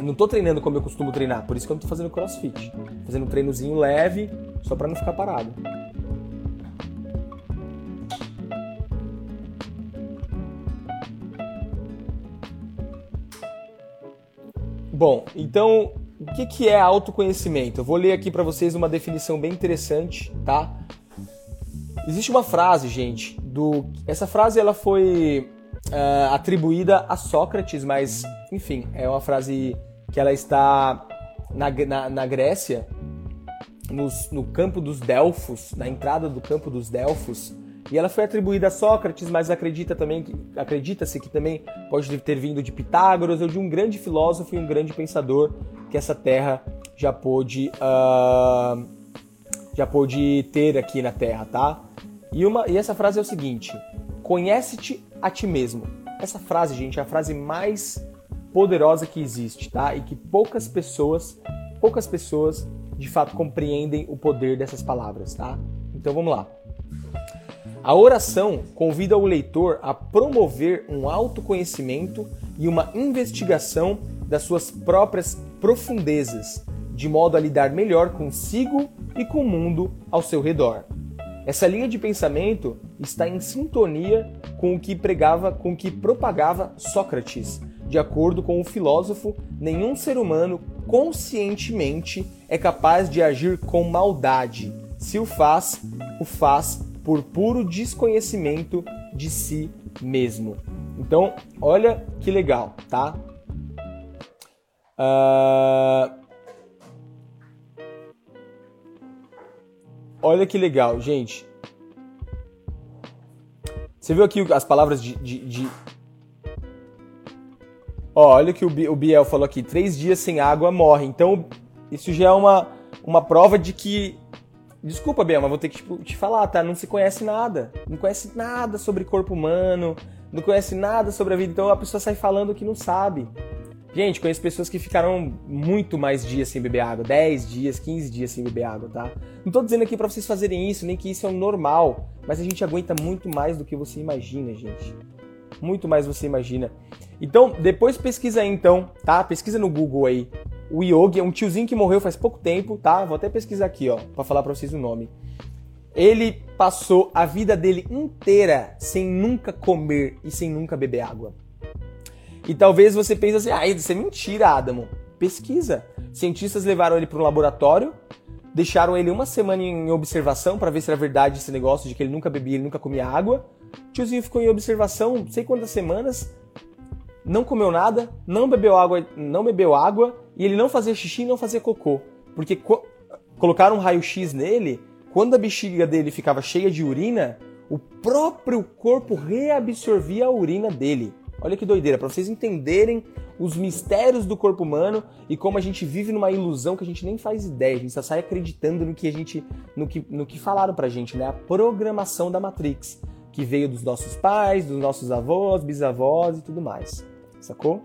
Não tô treinando como eu costumo treinar, por isso que eu não tô fazendo crossfit. Fazendo um treinozinho leve, só para não ficar parado. Bom, então o que, que é autoconhecimento? Eu vou ler aqui para vocês uma definição bem interessante, tá? Existe uma frase, gente, do essa frase ela foi uh, atribuída a Sócrates, mas enfim, é uma frase que ela está na, na, na Grécia, no, no campo dos Delfos, na entrada do campo dos Delfos, e ela foi atribuída a Sócrates, mas acredita também que acredita-se que também pode ter vindo de Pitágoras ou de um grande filósofo e um grande pensador que essa terra já pôde uh, já pôde ter aqui na Terra, tá? E uma e essa frase é o seguinte: conhece-te a ti mesmo. Essa frase, gente, é a frase mais poderosa que existe, tá? E que poucas pessoas, poucas pessoas de fato compreendem o poder dessas palavras, tá? Então vamos lá. A oração convida o leitor a promover um autoconhecimento e uma investigação das suas próprias profundezas, de modo a lidar melhor consigo e com o mundo ao seu redor. Essa linha de pensamento está em sintonia com o que pregava, com o que propagava Sócrates. De acordo com o filósofo, nenhum ser humano conscientemente é capaz de agir com maldade. Se o faz, o faz por puro desconhecimento de si mesmo. Então, olha que legal, tá? Uh... Olha que legal, gente. Você viu aqui as palavras de. de, de... Ó, olha o que o Biel falou aqui: três dias sem água morre. Então, isso já é uma, uma prova de que. Desculpa, Biel, mas vou ter que tipo, te falar, tá? Não se conhece nada. Não conhece nada sobre corpo humano, não conhece nada sobre a vida. Então a pessoa sai falando que não sabe. Gente, conheço pessoas que ficaram muito mais dias sem beber água, 10 dias, 15 dias sem beber água, tá? Não tô dizendo aqui para vocês fazerem isso, nem que isso é o normal, mas a gente aguenta muito mais do que você imagina, gente. Muito mais do que você imagina. Então, depois pesquisa aí então, tá? Pesquisa no Google aí. O Yogi é um tiozinho que morreu faz pouco tempo, tá? Vou até pesquisar aqui, ó, para falar para vocês o nome. Ele passou a vida dele inteira sem nunca comer e sem nunca beber água. E talvez você pense assim, ah, isso é mentira, Adamo. Pesquisa. Cientistas levaram ele para um laboratório, deixaram ele uma semana em observação para ver se era verdade esse negócio de que ele nunca bebia, ele nunca comia água. O tiozinho ficou em observação, não sei quantas semanas, não comeu nada, não bebeu água, não bebeu água e ele não fazia xixi e não fazia cocô, porque co colocaram um raio-x nele, quando a bexiga dele ficava cheia de urina, o próprio corpo reabsorvia a urina dele. Olha que doideira, para vocês entenderem os mistérios do corpo humano e como a gente vive numa ilusão que a gente nem faz ideia, a gente só sai acreditando no que a gente no que, no que falaram pra gente, né? A programação da Matrix, que veio dos nossos pais, dos nossos avós, bisavós e tudo mais. Sacou?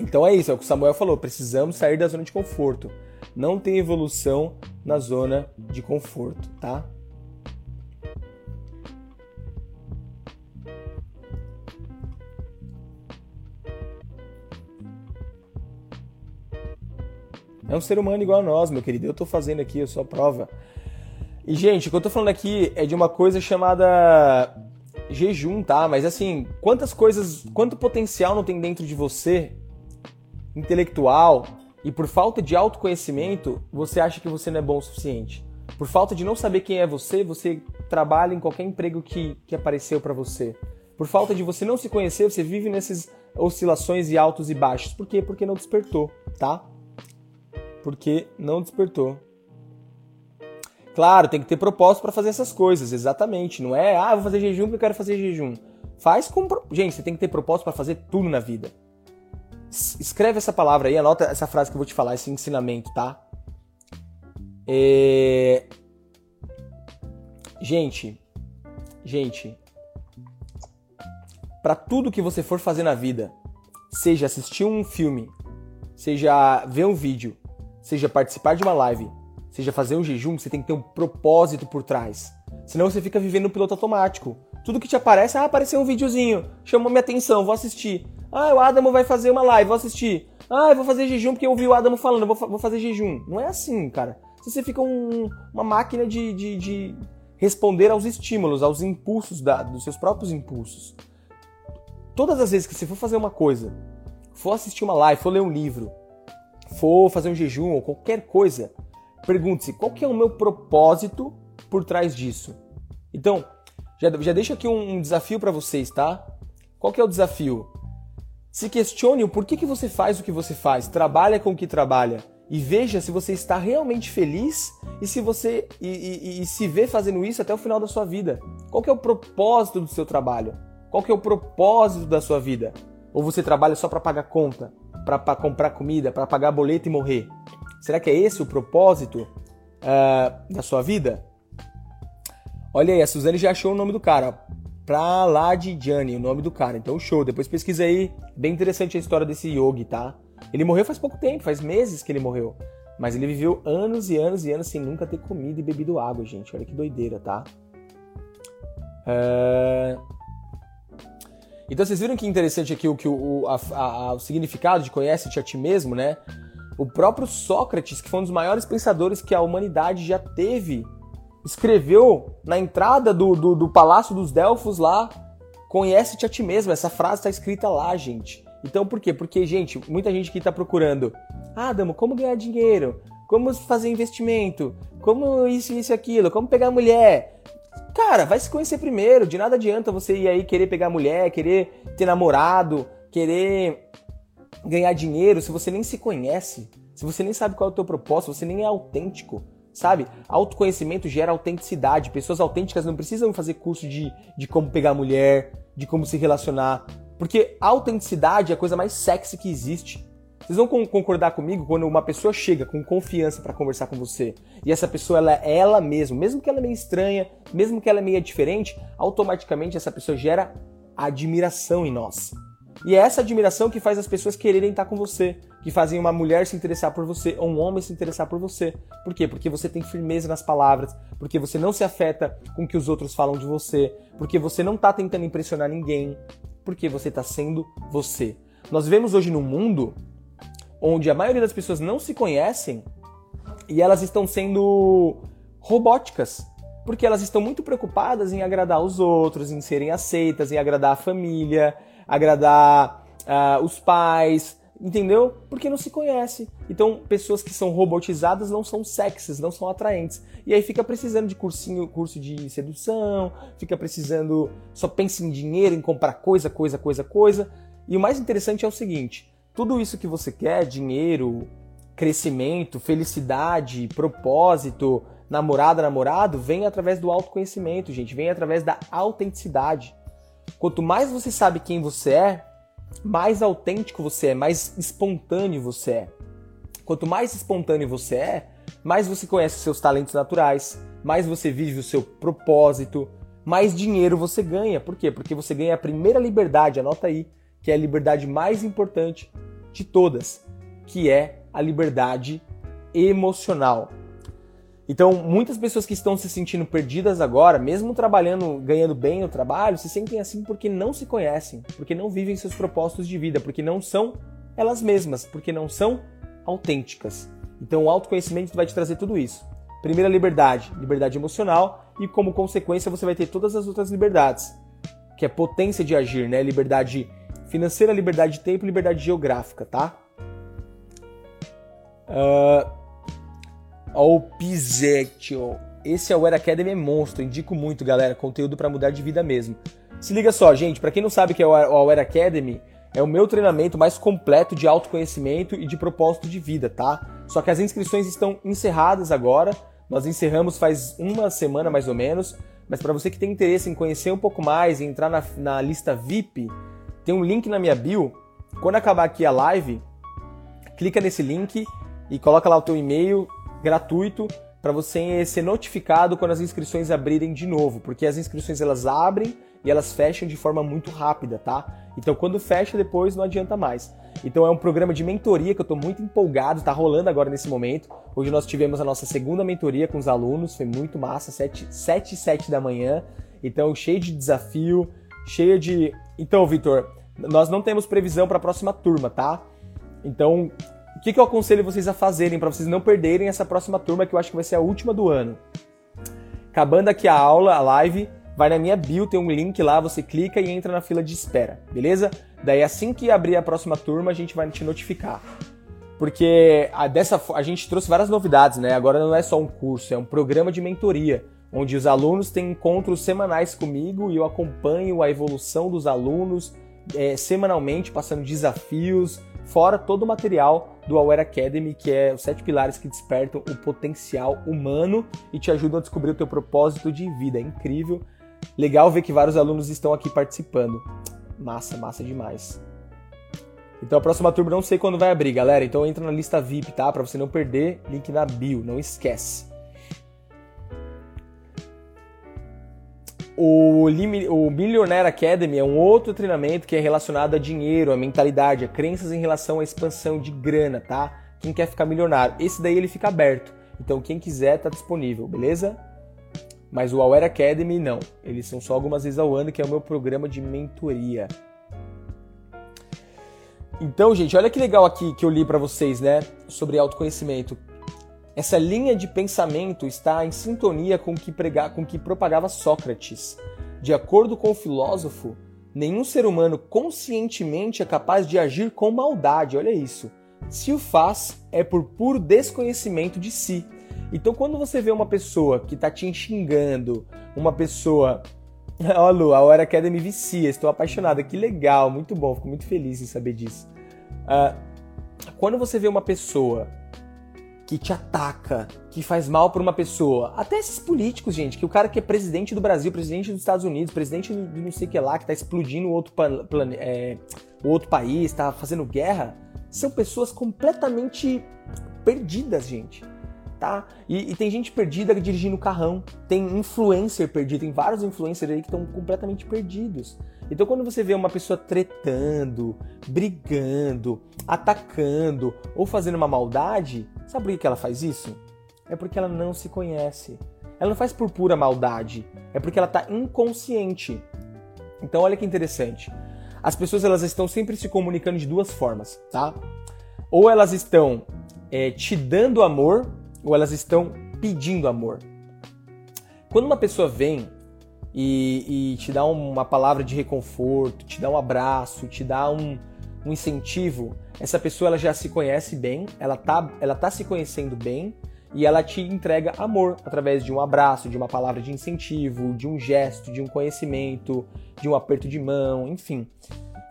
Então é isso, é o que o Samuel falou, precisamos sair da zona de conforto. Não tem evolução na zona de conforto, tá? É um ser humano igual a nós, meu querido. Eu tô fazendo aqui, a prova. E, gente, o que eu tô falando aqui é de uma coisa chamada jejum, tá? Mas assim, quantas coisas, quanto potencial não tem dentro de você, intelectual, e por falta de autoconhecimento, você acha que você não é bom o suficiente? Por falta de não saber quem é você, você trabalha em qualquer emprego que, que apareceu para você. Por falta de você não se conhecer, você vive nessas oscilações e altos e baixos. Por quê? Porque não despertou, tá? Porque não despertou. Claro, tem que ter propósito para fazer essas coisas, exatamente. Não é, ah, vou fazer jejum porque eu quero fazer jejum. Faz com. Gente, você tem que ter propósito para fazer tudo na vida. Escreve essa palavra aí, anota essa frase que eu vou te falar, esse ensinamento, tá? É... Gente, gente, para tudo que você for fazer na vida, seja assistir um filme, seja ver um vídeo, seja participar de uma live, seja fazer um jejum, você tem que ter um propósito por trás. Senão você fica vivendo no piloto automático. Tudo que te aparece, ah, apareceu um videozinho, chamou minha atenção, vou assistir. Ah, o Adamo vai fazer uma live, vou assistir. Ah, eu vou fazer jejum porque eu ouvi o Adamo falando, vou, vou fazer jejum. Não é assim, cara. Você fica um, uma máquina de, de, de, responder aos estímulos, aos impulsos, da, dos seus próprios impulsos. Todas as vezes que você for fazer uma coisa, for assistir uma live, for ler um livro, for fazer um jejum ou qualquer coisa, pergunte-se qual que é o meu propósito por trás disso. Então, já, já deixo aqui um, um desafio para vocês, tá? Qual que é o desafio? Se questione o porquê que você faz o que você faz, trabalha com o que trabalha e veja se você está realmente feliz e se você e, e, e, se vê fazendo isso até o final da sua vida. Qual que é o propósito do seu trabalho? Qual que é o propósito da sua vida? Ou você trabalha só para pagar conta? Para comprar comida, para pagar boleto e morrer? Será que é esse o propósito uh, da sua vida? Olha aí, a Suzane já achou o nome do cara. Pra lá de Gianni, o nome do cara. Então, show. Depois pesquisa aí. Bem interessante a história desse yogi, tá? Ele morreu faz pouco tempo, faz meses que ele morreu. Mas ele viveu anos e anos e anos sem nunca ter comido e bebido água, gente. Olha que doideira, tá? Uh... Então vocês viram que interessante aqui o, que o, a, a, o significado de conhece-te a ti mesmo, né? O próprio Sócrates, que foi um dos maiores pensadores que a humanidade já teve, escreveu na entrada do, do, do Palácio dos Delfos lá, conhece-te a ti mesmo. Essa frase está escrita lá, gente. Então por quê? Porque, gente, muita gente que está procurando, ah, Adamo, como ganhar dinheiro? Como fazer investimento? Como isso, isso aquilo? Como pegar mulher? Cara, vai se conhecer primeiro. De nada adianta você ir aí querer pegar mulher, querer ter namorado, querer ganhar dinheiro se você nem se conhece, se você nem sabe qual é o teu propósito, você nem é autêntico, sabe? Autoconhecimento gera autenticidade. Pessoas autênticas não precisam fazer curso de, de como pegar mulher, de como se relacionar. Porque autenticidade é a coisa mais sexy que existe. Vocês vão concordar comigo quando uma pessoa chega com confiança para conversar com você e essa pessoa ela é ela mesma, mesmo que ela é meio estranha, mesmo que ela é meio diferente, automaticamente essa pessoa gera admiração em nós. E é essa admiração que faz as pessoas quererem estar com você, que fazem uma mulher se interessar por você ou um homem se interessar por você. Por quê? Porque você tem firmeza nas palavras, porque você não se afeta com o que os outros falam de você, porque você não está tentando impressionar ninguém, porque você está sendo você. Nós vivemos hoje num mundo onde a maioria das pessoas não se conhecem e elas estão sendo robóticas porque elas estão muito preocupadas em agradar os outros, em serem aceitas, em agradar a família, agradar uh, os pais, entendeu? Porque não se conhece. Então, pessoas que são robotizadas não são sexys, não são atraentes. E aí fica precisando de cursinho, curso de sedução, fica precisando, só pensa em dinheiro, em comprar coisa, coisa, coisa, coisa. E o mais interessante é o seguinte: tudo isso que você quer, dinheiro, crescimento, felicidade, propósito, namorada, namorado, vem através do autoconhecimento, gente, vem através da autenticidade. Quanto mais você sabe quem você é, mais autêntico você é, mais espontâneo você é. Quanto mais espontâneo você é, mais você conhece os seus talentos naturais, mais você vive o seu propósito, mais dinheiro você ganha. Por quê? Porque você ganha a primeira liberdade, anota aí, que é a liberdade mais importante de todas, que é a liberdade emocional. Então, muitas pessoas que estão se sentindo perdidas agora, mesmo trabalhando, ganhando bem no trabalho, se sentem assim porque não se conhecem, porque não vivem seus propósitos de vida, porque não são elas mesmas, porque não são autênticas. Então, o autoconhecimento vai te trazer tudo isso. Primeira liberdade, liberdade emocional, e como consequência você vai ter todas as outras liberdades, que é potência de agir, né? Liberdade financeira, liberdade de tempo, liberdade geográfica, tá? Uh, ao Pizetio. Esse é o Era Academy é monstro, indico muito, galera, conteúdo para mudar de vida mesmo. Se liga só, gente, para quem não sabe o que é o Aware Academy, é o meu treinamento mais completo de autoconhecimento e de propósito de vida, tá? Só que as inscrições estão encerradas agora. Nós encerramos faz uma semana mais ou menos. Mas para você que tem interesse em conhecer um pouco mais e entrar na, na lista VIP, tem um link na minha bio. Quando acabar aqui a live, clica nesse link e coloca lá o teu e-mail gratuito para você ser notificado quando as inscrições abrirem de novo, porque as inscrições elas abrem e elas fecham de forma muito rápida, tá? Então quando fecha depois não adianta mais. Então é um programa de mentoria que eu estou muito empolgado, está rolando agora nesse momento. Hoje nós tivemos a nossa segunda mentoria com os alunos, foi muito massa, 7, 7 e 7 da manhã. Então cheio de desafio, cheio de... Então, Vitor, nós não temos previsão para a próxima turma, tá? Então, o que, que eu aconselho vocês a fazerem para vocês não perderem essa próxima turma, que eu acho que vai ser a última do ano? Acabando aqui a aula, a live, vai na minha bio, tem um link lá, você clica e entra na fila de espera, beleza? Daí assim que abrir a próxima turma, a gente vai te notificar. Porque a, dessa, a gente trouxe várias novidades, né? Agora não é só um curso, é um programa de mentoria, onde os alunos têm encontros semanais comigo e eu acompanho a evolução dos alunos é, semanalmente, passando desafios, fora todo o material do Aware Academy, que é os sete pilares que despertam o potencial humano e te ajudam a descobrir o teu propósito de vida. É incrível. Legal ver que vários alunos estão aqui participando. Massa, massa demais. Então a próxima turma não sei quando vai abrir, galera. Então entra na lista VIP, tá? Para você não perder, link na bio, não esquece. O, o Millionaire Academy é um outro treinamento que é relacionado a dinheiro, a mentalidade, a crenças em relação à expansão de grana, tá? Quem quer ficar milionário. Esse daí ele fica aberto. Então quem quiser tá disponível, beleza? Mas o Aware Academy não. Eles são só algumas vezes ao ano, que é o meu programa de mentoria. Então, gente, olha que legal aqui que eu li para vocês, né, sobre autoconhecimento. Essa linha de pensamento está em sintonia com o que, prega, com que propagava Sócrates. De acordo com o filósofo, nenhum ser humano conscientemente é capaz de agir com maldade, olha isso. Se o faz, é por puro desconhecimento de si. Então, quando você vê uma pessoa que está te xingando, uma pessoa. Ó, Lu, a Hora Academy vicia, estou apaixonada, que legal, muito bom, fico muito feliz em saber disso. Uh, quando você vê uma pessoa que te ataca, que faz mal para uma pessoa. Até esses políticos, gente, que o cara que é presidente do Brasil, presidente dos Estados Unidos, presidente de não sei o que lá, que tá explodindo outro, é, outro país, tá fazendo guerra, são pessoas completamente perdidas, gente. Tá? E, e tem gente perdida dirigindo carrão, tem influencer perdido, tem vários influencers aí que estão completamente perdidos. Então quando você vê uma pessoa tretando, brigando, atacando ou fazendo uma maldade, sabe por que ela faz isso? É porque ela não se conhece. Ela não faz por pura maldade, é porque ela está inconsciente. Então olha que interessante. As pessoas elas estão sempre se comunicando de duas formas, tá? Ou elas estão é, te dando amor, ou elas estão pedindo amor. Quando uma pessoa vem e, e te dá uma palavra de reconforto, te dá um abraço, te dá um, um incentivo, essa pessoa ela já se conhece bem, ela tá, ela tá se conhecendo bem e ela te entrega amor através de um abraço, de uma palavra de incentivo, de um gesto, de um conhecimento, de um aperto de mão, enfim.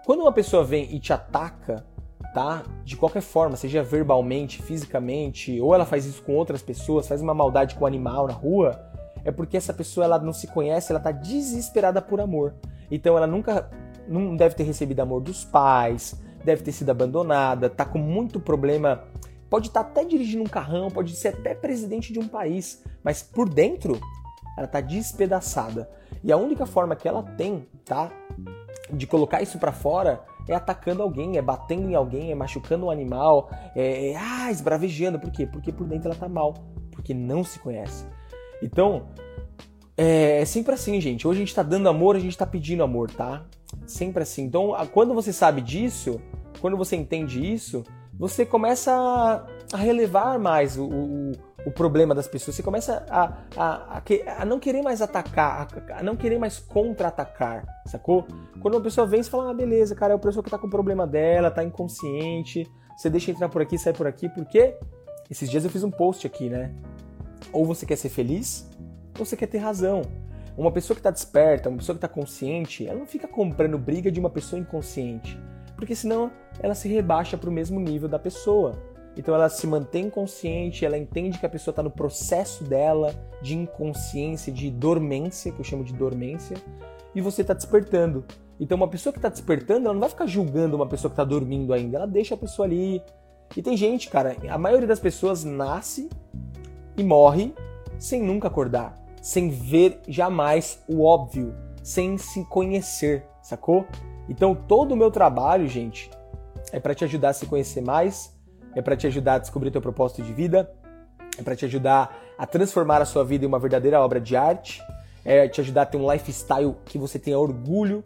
Quando uma pessoa vem e te ataca, tá? De qualquer forma, seja verbalmente, fisicamente, ou ela faz isso com outras pessoas, faz uma maldade com um animal na rua, é porque essa pessoa ela não se conhece, ela tá desesperada por amor. Então ela nunca não deve ter recebido amor dos pais, deve ter sido abandonada, tá com muito problema pode estar tá até dirigindo um carrão, pode ser até presidente de um país, mas por dentro ela está despedaçada. E a única forma que ela tem, tá, de colocar isso para fora é atacando alguém, é batendo em alguém, é machucando um animal, é, é ah, esbravejando. Por quê? Porque por dentro ela tá mal, porque não se conhece. Então, é, é sempre assim, gente. Hoje a gente tá dando amor, a gente tá pedindo amor, tá? Sempre assim. Então, quando você sabe disso, quando você entende isso, você começa a, relevar mais o, o, o, problema das pessoas, você começa a, a, a, não querer mais atacar, a, não querer mais contra-atacar, sacou? Quando uma pessoa vem, você fala, ah, beleza, cara, é a pessoa que tá com o problema dela, tá inconsciente, você deixa entrar por aqui, sai por aqui, porque esses dias eu fiz um post aqui, né? Ou você quer ser feliz, ou você quer ter razão. Uma pessoa que está desperta, uma pessoa que está consciente, ela não fica comprando briga de uma pessoa inconsciente porque senão ela se rebaixa para o mesmo nível da pessoa. Então ela se mantém consciente, ela entende que a pessoa está no processo dela de inconsciência, de dormência, que eu chamo de dormência, e você está despertando. Então uma pessoa que está despertando, ela não vai ficar julgando uma pessoa que está dormindo ainda, ela deixa a pessoa ali. E tem gente, cara, a maioria das pessoas nasce e morre sem nunca acordar, sem ver jamais o óbvio, sem se conhecer, sacou? Então, todo o meu trabalho, gente, é para te ajudar a se conhecer mais, é para te ajudar a descobrir teu propósito de vida, é para te ajudar a transformar a sua vida em uma verdadeira obra de arte, é te ajudar a ter um lifestyle que você tenha orgulho,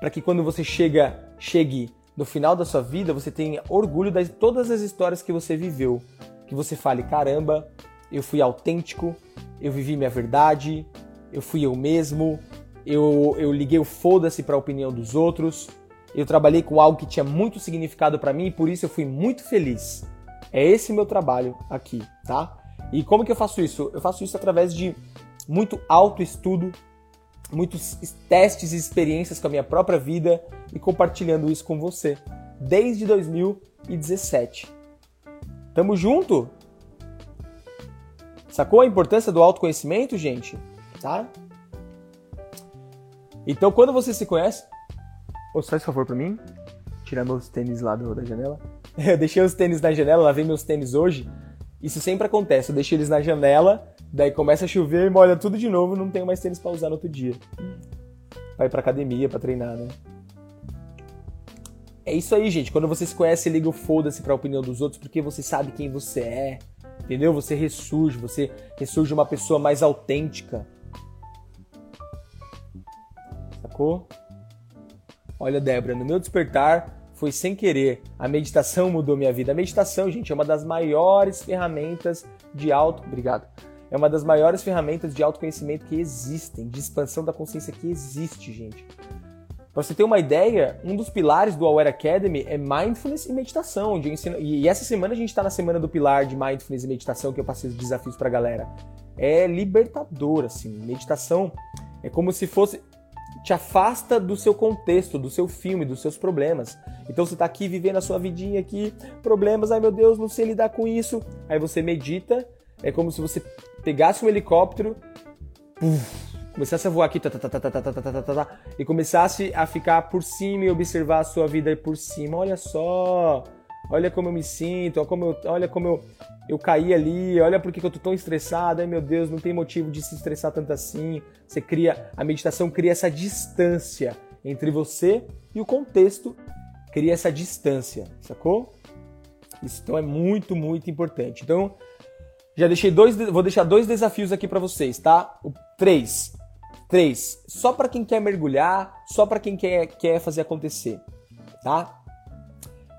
para que quando você chega, chegue no final da sua vida, você tenha orgulho de todas as histórias que você viveu, que você fale, caramba, eu fui autêntico, eu vivi minha verdade, eu fui eu mesmo, eu, eu liguei o foda-se para a opinião dos outros, eu trabalhei com algo que tinha muito significado para mim e por isso eu fui muito feliz. É esse meu trabalho aqui, tá? E como que eu faço isso? Eu faço isso através de muito autoestudo, muitos testes e experiências com a minha própria vida e compartilhando isso com você desde 2017. Tamo junto? Sacou a importância do autoconhecimento, gente? Tá? Então, quando você se conhece. Ô, faz favor pra mim? Tirar meus tênis lá do, da janela. Eu deixei os tênis na janela, lavei meus tênis hoje. Isso sempre acontece. Eu deixo eles na janela, daí começa a chover e molha tudo de novo, não tenho mais tênis pra usar no outro dia. Vai pra academia pra treinar, né? É isso aí, gente. Quando você se conhece, liga o foda-se pra opinião dos outros, porque você sabe quem você é. Entendeu? Você ressurge, você ressurge uma pessoa mais autêntica. Sacou? Olha, Débora, no meu despertar foi sem querer. A meditação mudou minha vida. A meditação, gente, é uma das maiores ferramentas de auto. Obrigado. É uma das maiores ferramentas de autoconhecimento que existem, de expansão da consciência que existe, gente. Pra você ter uma ideia, um dos pilares do Aware Academy é Mindfulness e Meditação. Ensino... E essa semana a gente está na semana do pilar de Mindfulness e Meditação, que eu passei os desafios pra galera. É libertador, assim. Meditação é como se fosse te afasta do seu contexto, do seu filme, dos seus problemas. Então você está aqui vivendo a sua vidinha aqui, problemas, ai meu Deus, não sei lidar com isso. Aí você medita, é como se você pegasse um helicóptero, puff, começasse a voar aqui, tá, tá, tá, tá, tá, tá, tá, tá, tá, e começasse a ficar por cima e observar a sua vida por cima. Olha só, olha como eu me sinto, olha como eu, olha como eu, eu caí ali, olha por que eu tô tão estressado, ai meu Deus, não tem motivo de se estressar tanto assim. Você cria, a meditação cria essa distância entre você e o contexto, cria essa distância, sacou? Isso então é muito, muito importante. Então, já deixei dois, vou deixar dois desafios aqui para vocês, tá? O três, três, só para quem quer mergulhar, só para quem quer, quer fazer acontecer, tá?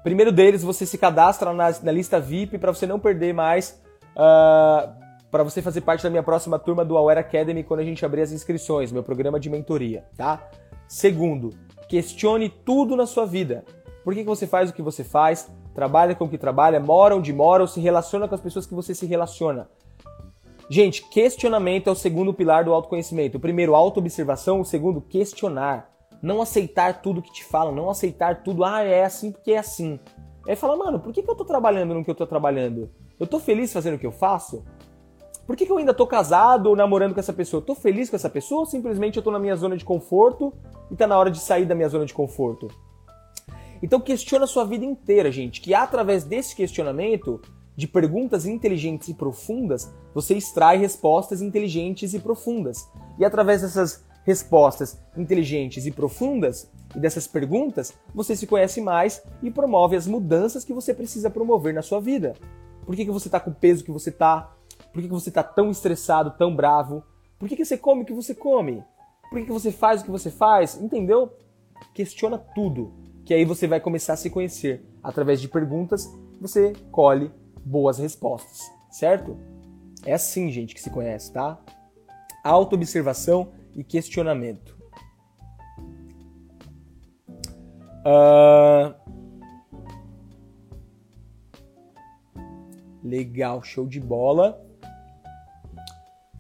Primeiro deles, você se cadastra na, na lista VIP para você não perder mais, uh, ah, para você fazer parte da minha próxima turma do Aware Academy quando a gente abrir as inscrições, meu programa de mentoria, tá? Segundo, questione tudo na sua vida. Por que, que você faz o que você faz? Trabalha com o que trabalha? Mora onde mora? Ou se relaciona com as pessoas que você se relaciona? Gente, questionamento é o segundo pilar do autoconhecimento. O primeiro, autoobservação. O segundo, questionar. Não aceitar tudo que te falam. Não aceitar tudo, ah, é assim porque é assim. É falar, mano, por que, que eu tô trabalhando no que eu tô trabalhando? Eu tô feliz fazendo o que eu faço? Por que, que eu ainda tô casado ou namorando com essa pessoa? Eu tô feliz com essa pessoa ou simplesmente eu tô na minha zona de conforto e tá na hora de sair da minha zona de conforto? Então questiona a sua vida inteira, gente, que através desse questionamento, de perguntas inteligentes e profundas, você extrai respostas inteligentes e profundas. E através dessas respostas inteligentes e profundas e dessas perguntas, você se conhece mais e promove as mudanças que você precisa promover na sua vida. Por que, que você está com o peso que você está? Por que, que você está tão estressado, tão bravo? Por que, que você come o que você come? Por que, que você faz o que você faz? Entendeu? Questiona tudo que aí você vai começar a se conhecer. Através de perguntas, você colhe boas respostas, certo? É assim, gente, que se conhece, tá? Autoobservação e questionamento. Uh... Legal, show de bola.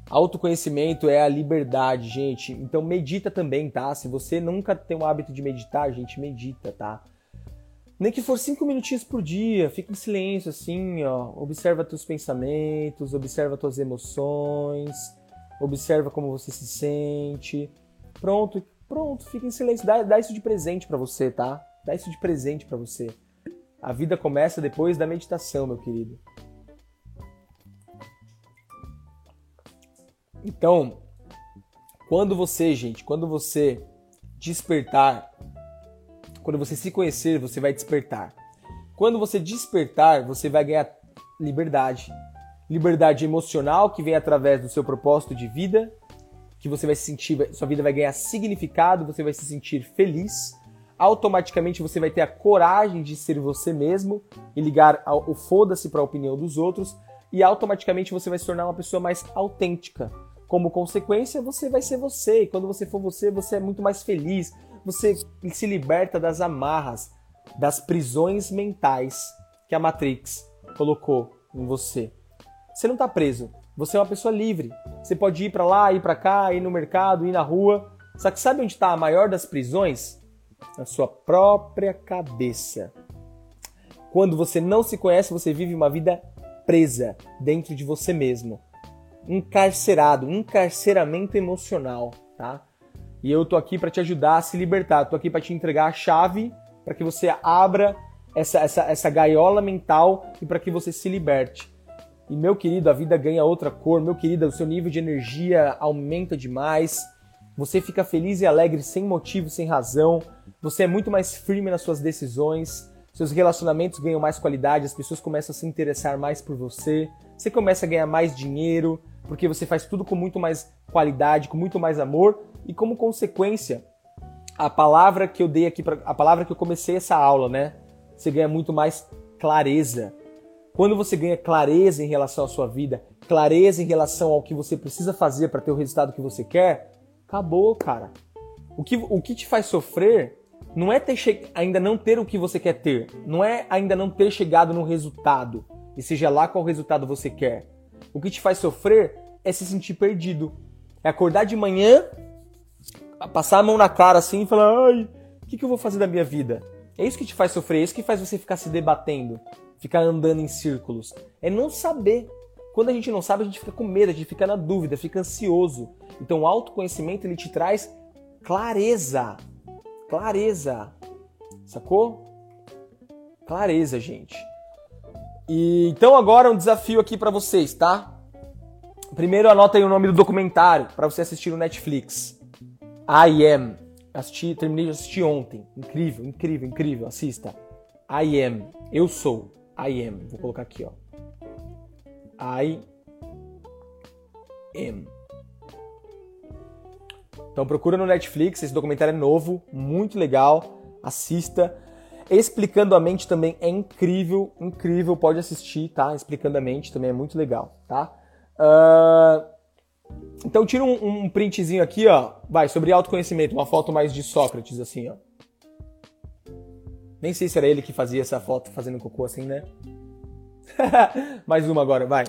Autoconhecimento é a liberdade, gente. Então medita também, tá? Se você nunca tem o hábito de meditar, gente, medita, tá? Nem que for cinco minutinhos por dia, fica em silêncio assim, ó. Observa teus pensamentos, observa tuas emoções, observa como você se sente. Pronto, pronto, fica em silêncio. Dá, dá isso de presente para você, tá? Dá isso de presente para você. A vida começa depois da meditação, meu querido. Então, quando você, gente, quando você despertar, quando você se conhecer, você vai despertar. Quando você despertar, você vai ganhar liberdade. Liberdade emocional que vem através do seu propósito de vida, que você vai se sentir, sua vida vai ganhar significado, você vai se sentir feliz. Automaticamente você vai ter a coragem de ser você mesmo e ligar o foda-se para a opinião dos outros e automaticamente você vai se tornar uma pessoa mais autêntica como consequência, você vai ser você. E quando você for você, você é muito mais feliz. Você se liberta das amarras, das prisões mentais que a Matrix colocou em você. Você não está preso. Você é uma pessoa livre. Você pode ir para lá, ir para cá, ir no mercado, ir na rua. Só que sabe onde está a maior das prisões? Na sua própria cabeça. Quando você não se conhece, você vive uma vida presa dentro de você mesmo encarcerado, encarceramento emocional, tá? E eu tô aqui para te ajudar a se libertar, tô aqui para te entregar a chave para que você abra essa, essa, essa gaiola mental e para que você se liberte. E meu querido, a vida ganha outra cor, meu querido, o seu nível de energia aumenta demais. Você fica feliz e alegre sem motivo, sem razão. Você é muito mais firme nas suas decisões. Seus relacionamentos ganham mais qualidade, as pessoas começam a se interessar mais por você. Você começa a ganhar mais dinheiro, porque você faz tudo com muito mais qualidade, com muito mais amor e como consequência, a palavra que eu dei aqui para a palavra que eu comecei essa aula, né? Você ganha muito mais clareza. Quando você ganha clareza em relação à sua vida, clareza em relação ao que você precisa fazer para ter o resultado que você quer, acabou, cara. O que, o que te faz sofrer não é ter che... ainda não ter o que você quer ter, não é ainda não ter chegado no resultado, e seja lá qual resultado você quer. O que te faz sofrer é se sentir perdido. É acordar de manhã, passar a mão na cara assim e falar: ai, o que, que eu vou fazer da minha vida? É isso que te faz sofrer, é isso que faz você ficar se debatendo, ficar andando em círculos. É não saber. Quando a gente não sabe, a gente fica com medo, a gente fica na dúvida, fica ansioso. Então o autoconhecimento ele te traz clareza. Clareza. Sacou? Clareza, gente. E então agora um desafio aqui para vocês, tá? Primeiro anota aí o nome do documentário para você assistir no Netflix. I Am. assisti, terminei de assistir ontem. Incrível, incrível, incrível. Assista. I am. Eu sou. I am. Vou colocar aqui, ó. I am. Então procura no Netflix, esse documentário é novo, muito legal. Assista. Explicando a Mente também é incrível, incrível, pode assistir, tá? Explicando a Mente também é muito legal, tá? Uh... Então tira um, um, printzinho aqui, ó, vai, sobre autoconhecimento, uma foto mais de Sócrates, assim, ó. Nem sei se era ele que fazia essa foto fazendo cocô assim, né? mais uma agora, vai.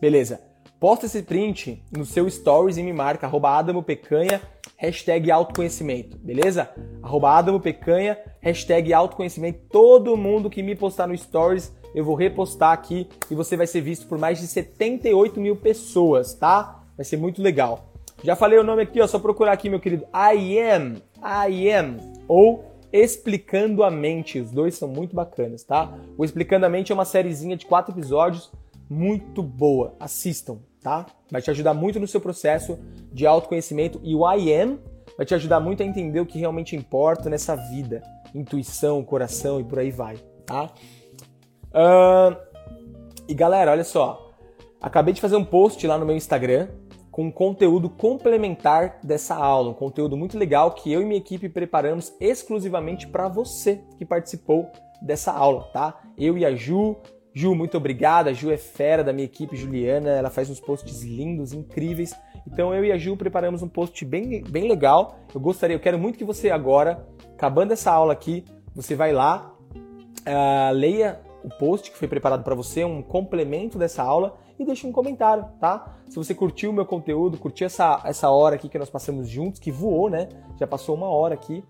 Beleza. Posta esse print no seu stories e me marca, arroba Pecanha, hashtag autoconhecimento, beleza? Arroba Adamo Pecanha, hashtag autoconhecimento. Todo mundo que me postar no Stories, eu vou repostar aqui e você vai ser visto por mais de 78 mil pessoas, tá? Vai ser muito legal. Já falei o nome aqui, ó, só procurar aqui, meu querido. I am, I am, ou Explicando a Mente. Os dois são muito bacanas, tá? O Explicando a Mente é uma sériezinha de quatro episódios muito boa. Assistam, tá? Vai te ajudar muito no seu processo de autoconhecimento e o I am vai te ajudar muito a entender o que realmente importa nessa vida, intuição, coração e por aí vai, tá? Uh, e galera, olha só, acabei de fazer um post lá no meu Instagram com um conteúdo complementar dessa aula, um conteúdo muito legal que eu e minha equipe preparamos exclusivamente para você que participou dessa aula, tá? Eu e a Ju, Ju, muito obrigada. A Ju é fera da minha equipe, Juliana. Ela faz uns posts lindos, incríveis. Então eu e a Ju preparamos um post bem, bem legal. Eu gostaria, eu quero muito que você agora, acabando essa aula aqui, você vai lá, uh, leia o post que foi preparado para você, um complemento dessa aula e deixe um comentário, tá? Se você curtiu o meu conteúdo, curtiu essa, essa hora aqui que nós passamos juntos, que voou, né? Já passou uma hora aqui.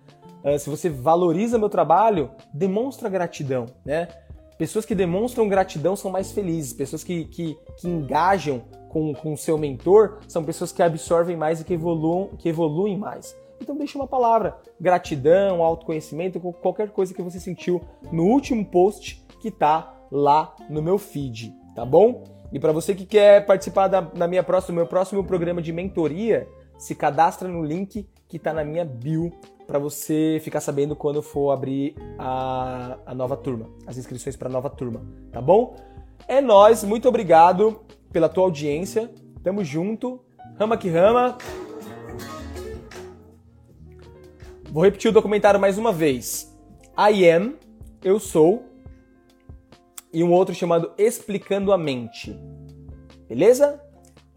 Uh, se você valoriza meu trabalho, demonstra gratidão, né? Pessoas que demonstram gratidão são mais felizes. Pessoas que, que, que engajam com o seu mentor são pessoas que absorvem mais e que evoluem, que evoluem mais. Então deixa uma palavra, gratidão, autoconhecimento, qualquer coisa que você sentiu no último post que tá lá no meu feed, tá bom? E para você que quer participar da, da minha próxima, meu próximo programa de mentoria, se cadastra no link que está na minha bio para você ficar sabendo quando for abrir a, a nova turma, as inscrições para a nova turma, tá bom? É nós, muito obrigado pela tua audiência. Tamo junto. Rama que rama. Vou repetir o documentário mais uma vez. I am, eu sou, e um outro chamado Explicando a Mente. Beleza?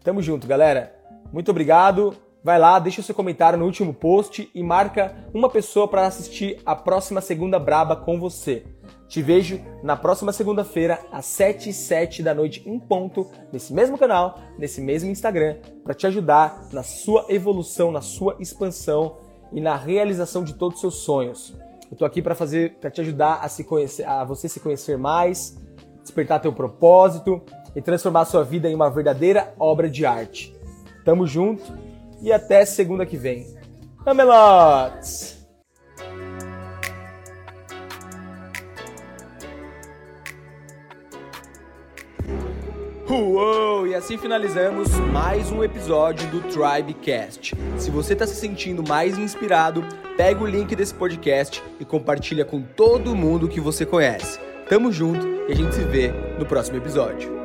Tamo junto, galera. Muito obrigado. Vai lá, deixa o seu comentário no último post e marca uma pessoa para assistir a próxima Segunda Braba com você. Te vejo na próxima segunda-feira, às 7 e 7 da noite, em ponto, nesse mesmo canal, nesse mesmo Instagram, para te ajudar na sua evolução, na sua expansão e na realização de todos os seus sonhos. Eu tô aqui para fazer, para te ajudar a se conhecer, a você se conhecer mais, despertar teu propósito e transformar sua vida em uma verdadeira obra de arte. Tamo junto e até segunda que vem. Camelots! Uou! E assim finalizamos mais um episódio do Tribecast. Se você está se sentindo mais inspirado, pega o link desse podcast e compartilha com todo mundo que você conhece. Tamo junto e a gente se vê no próximo episódio.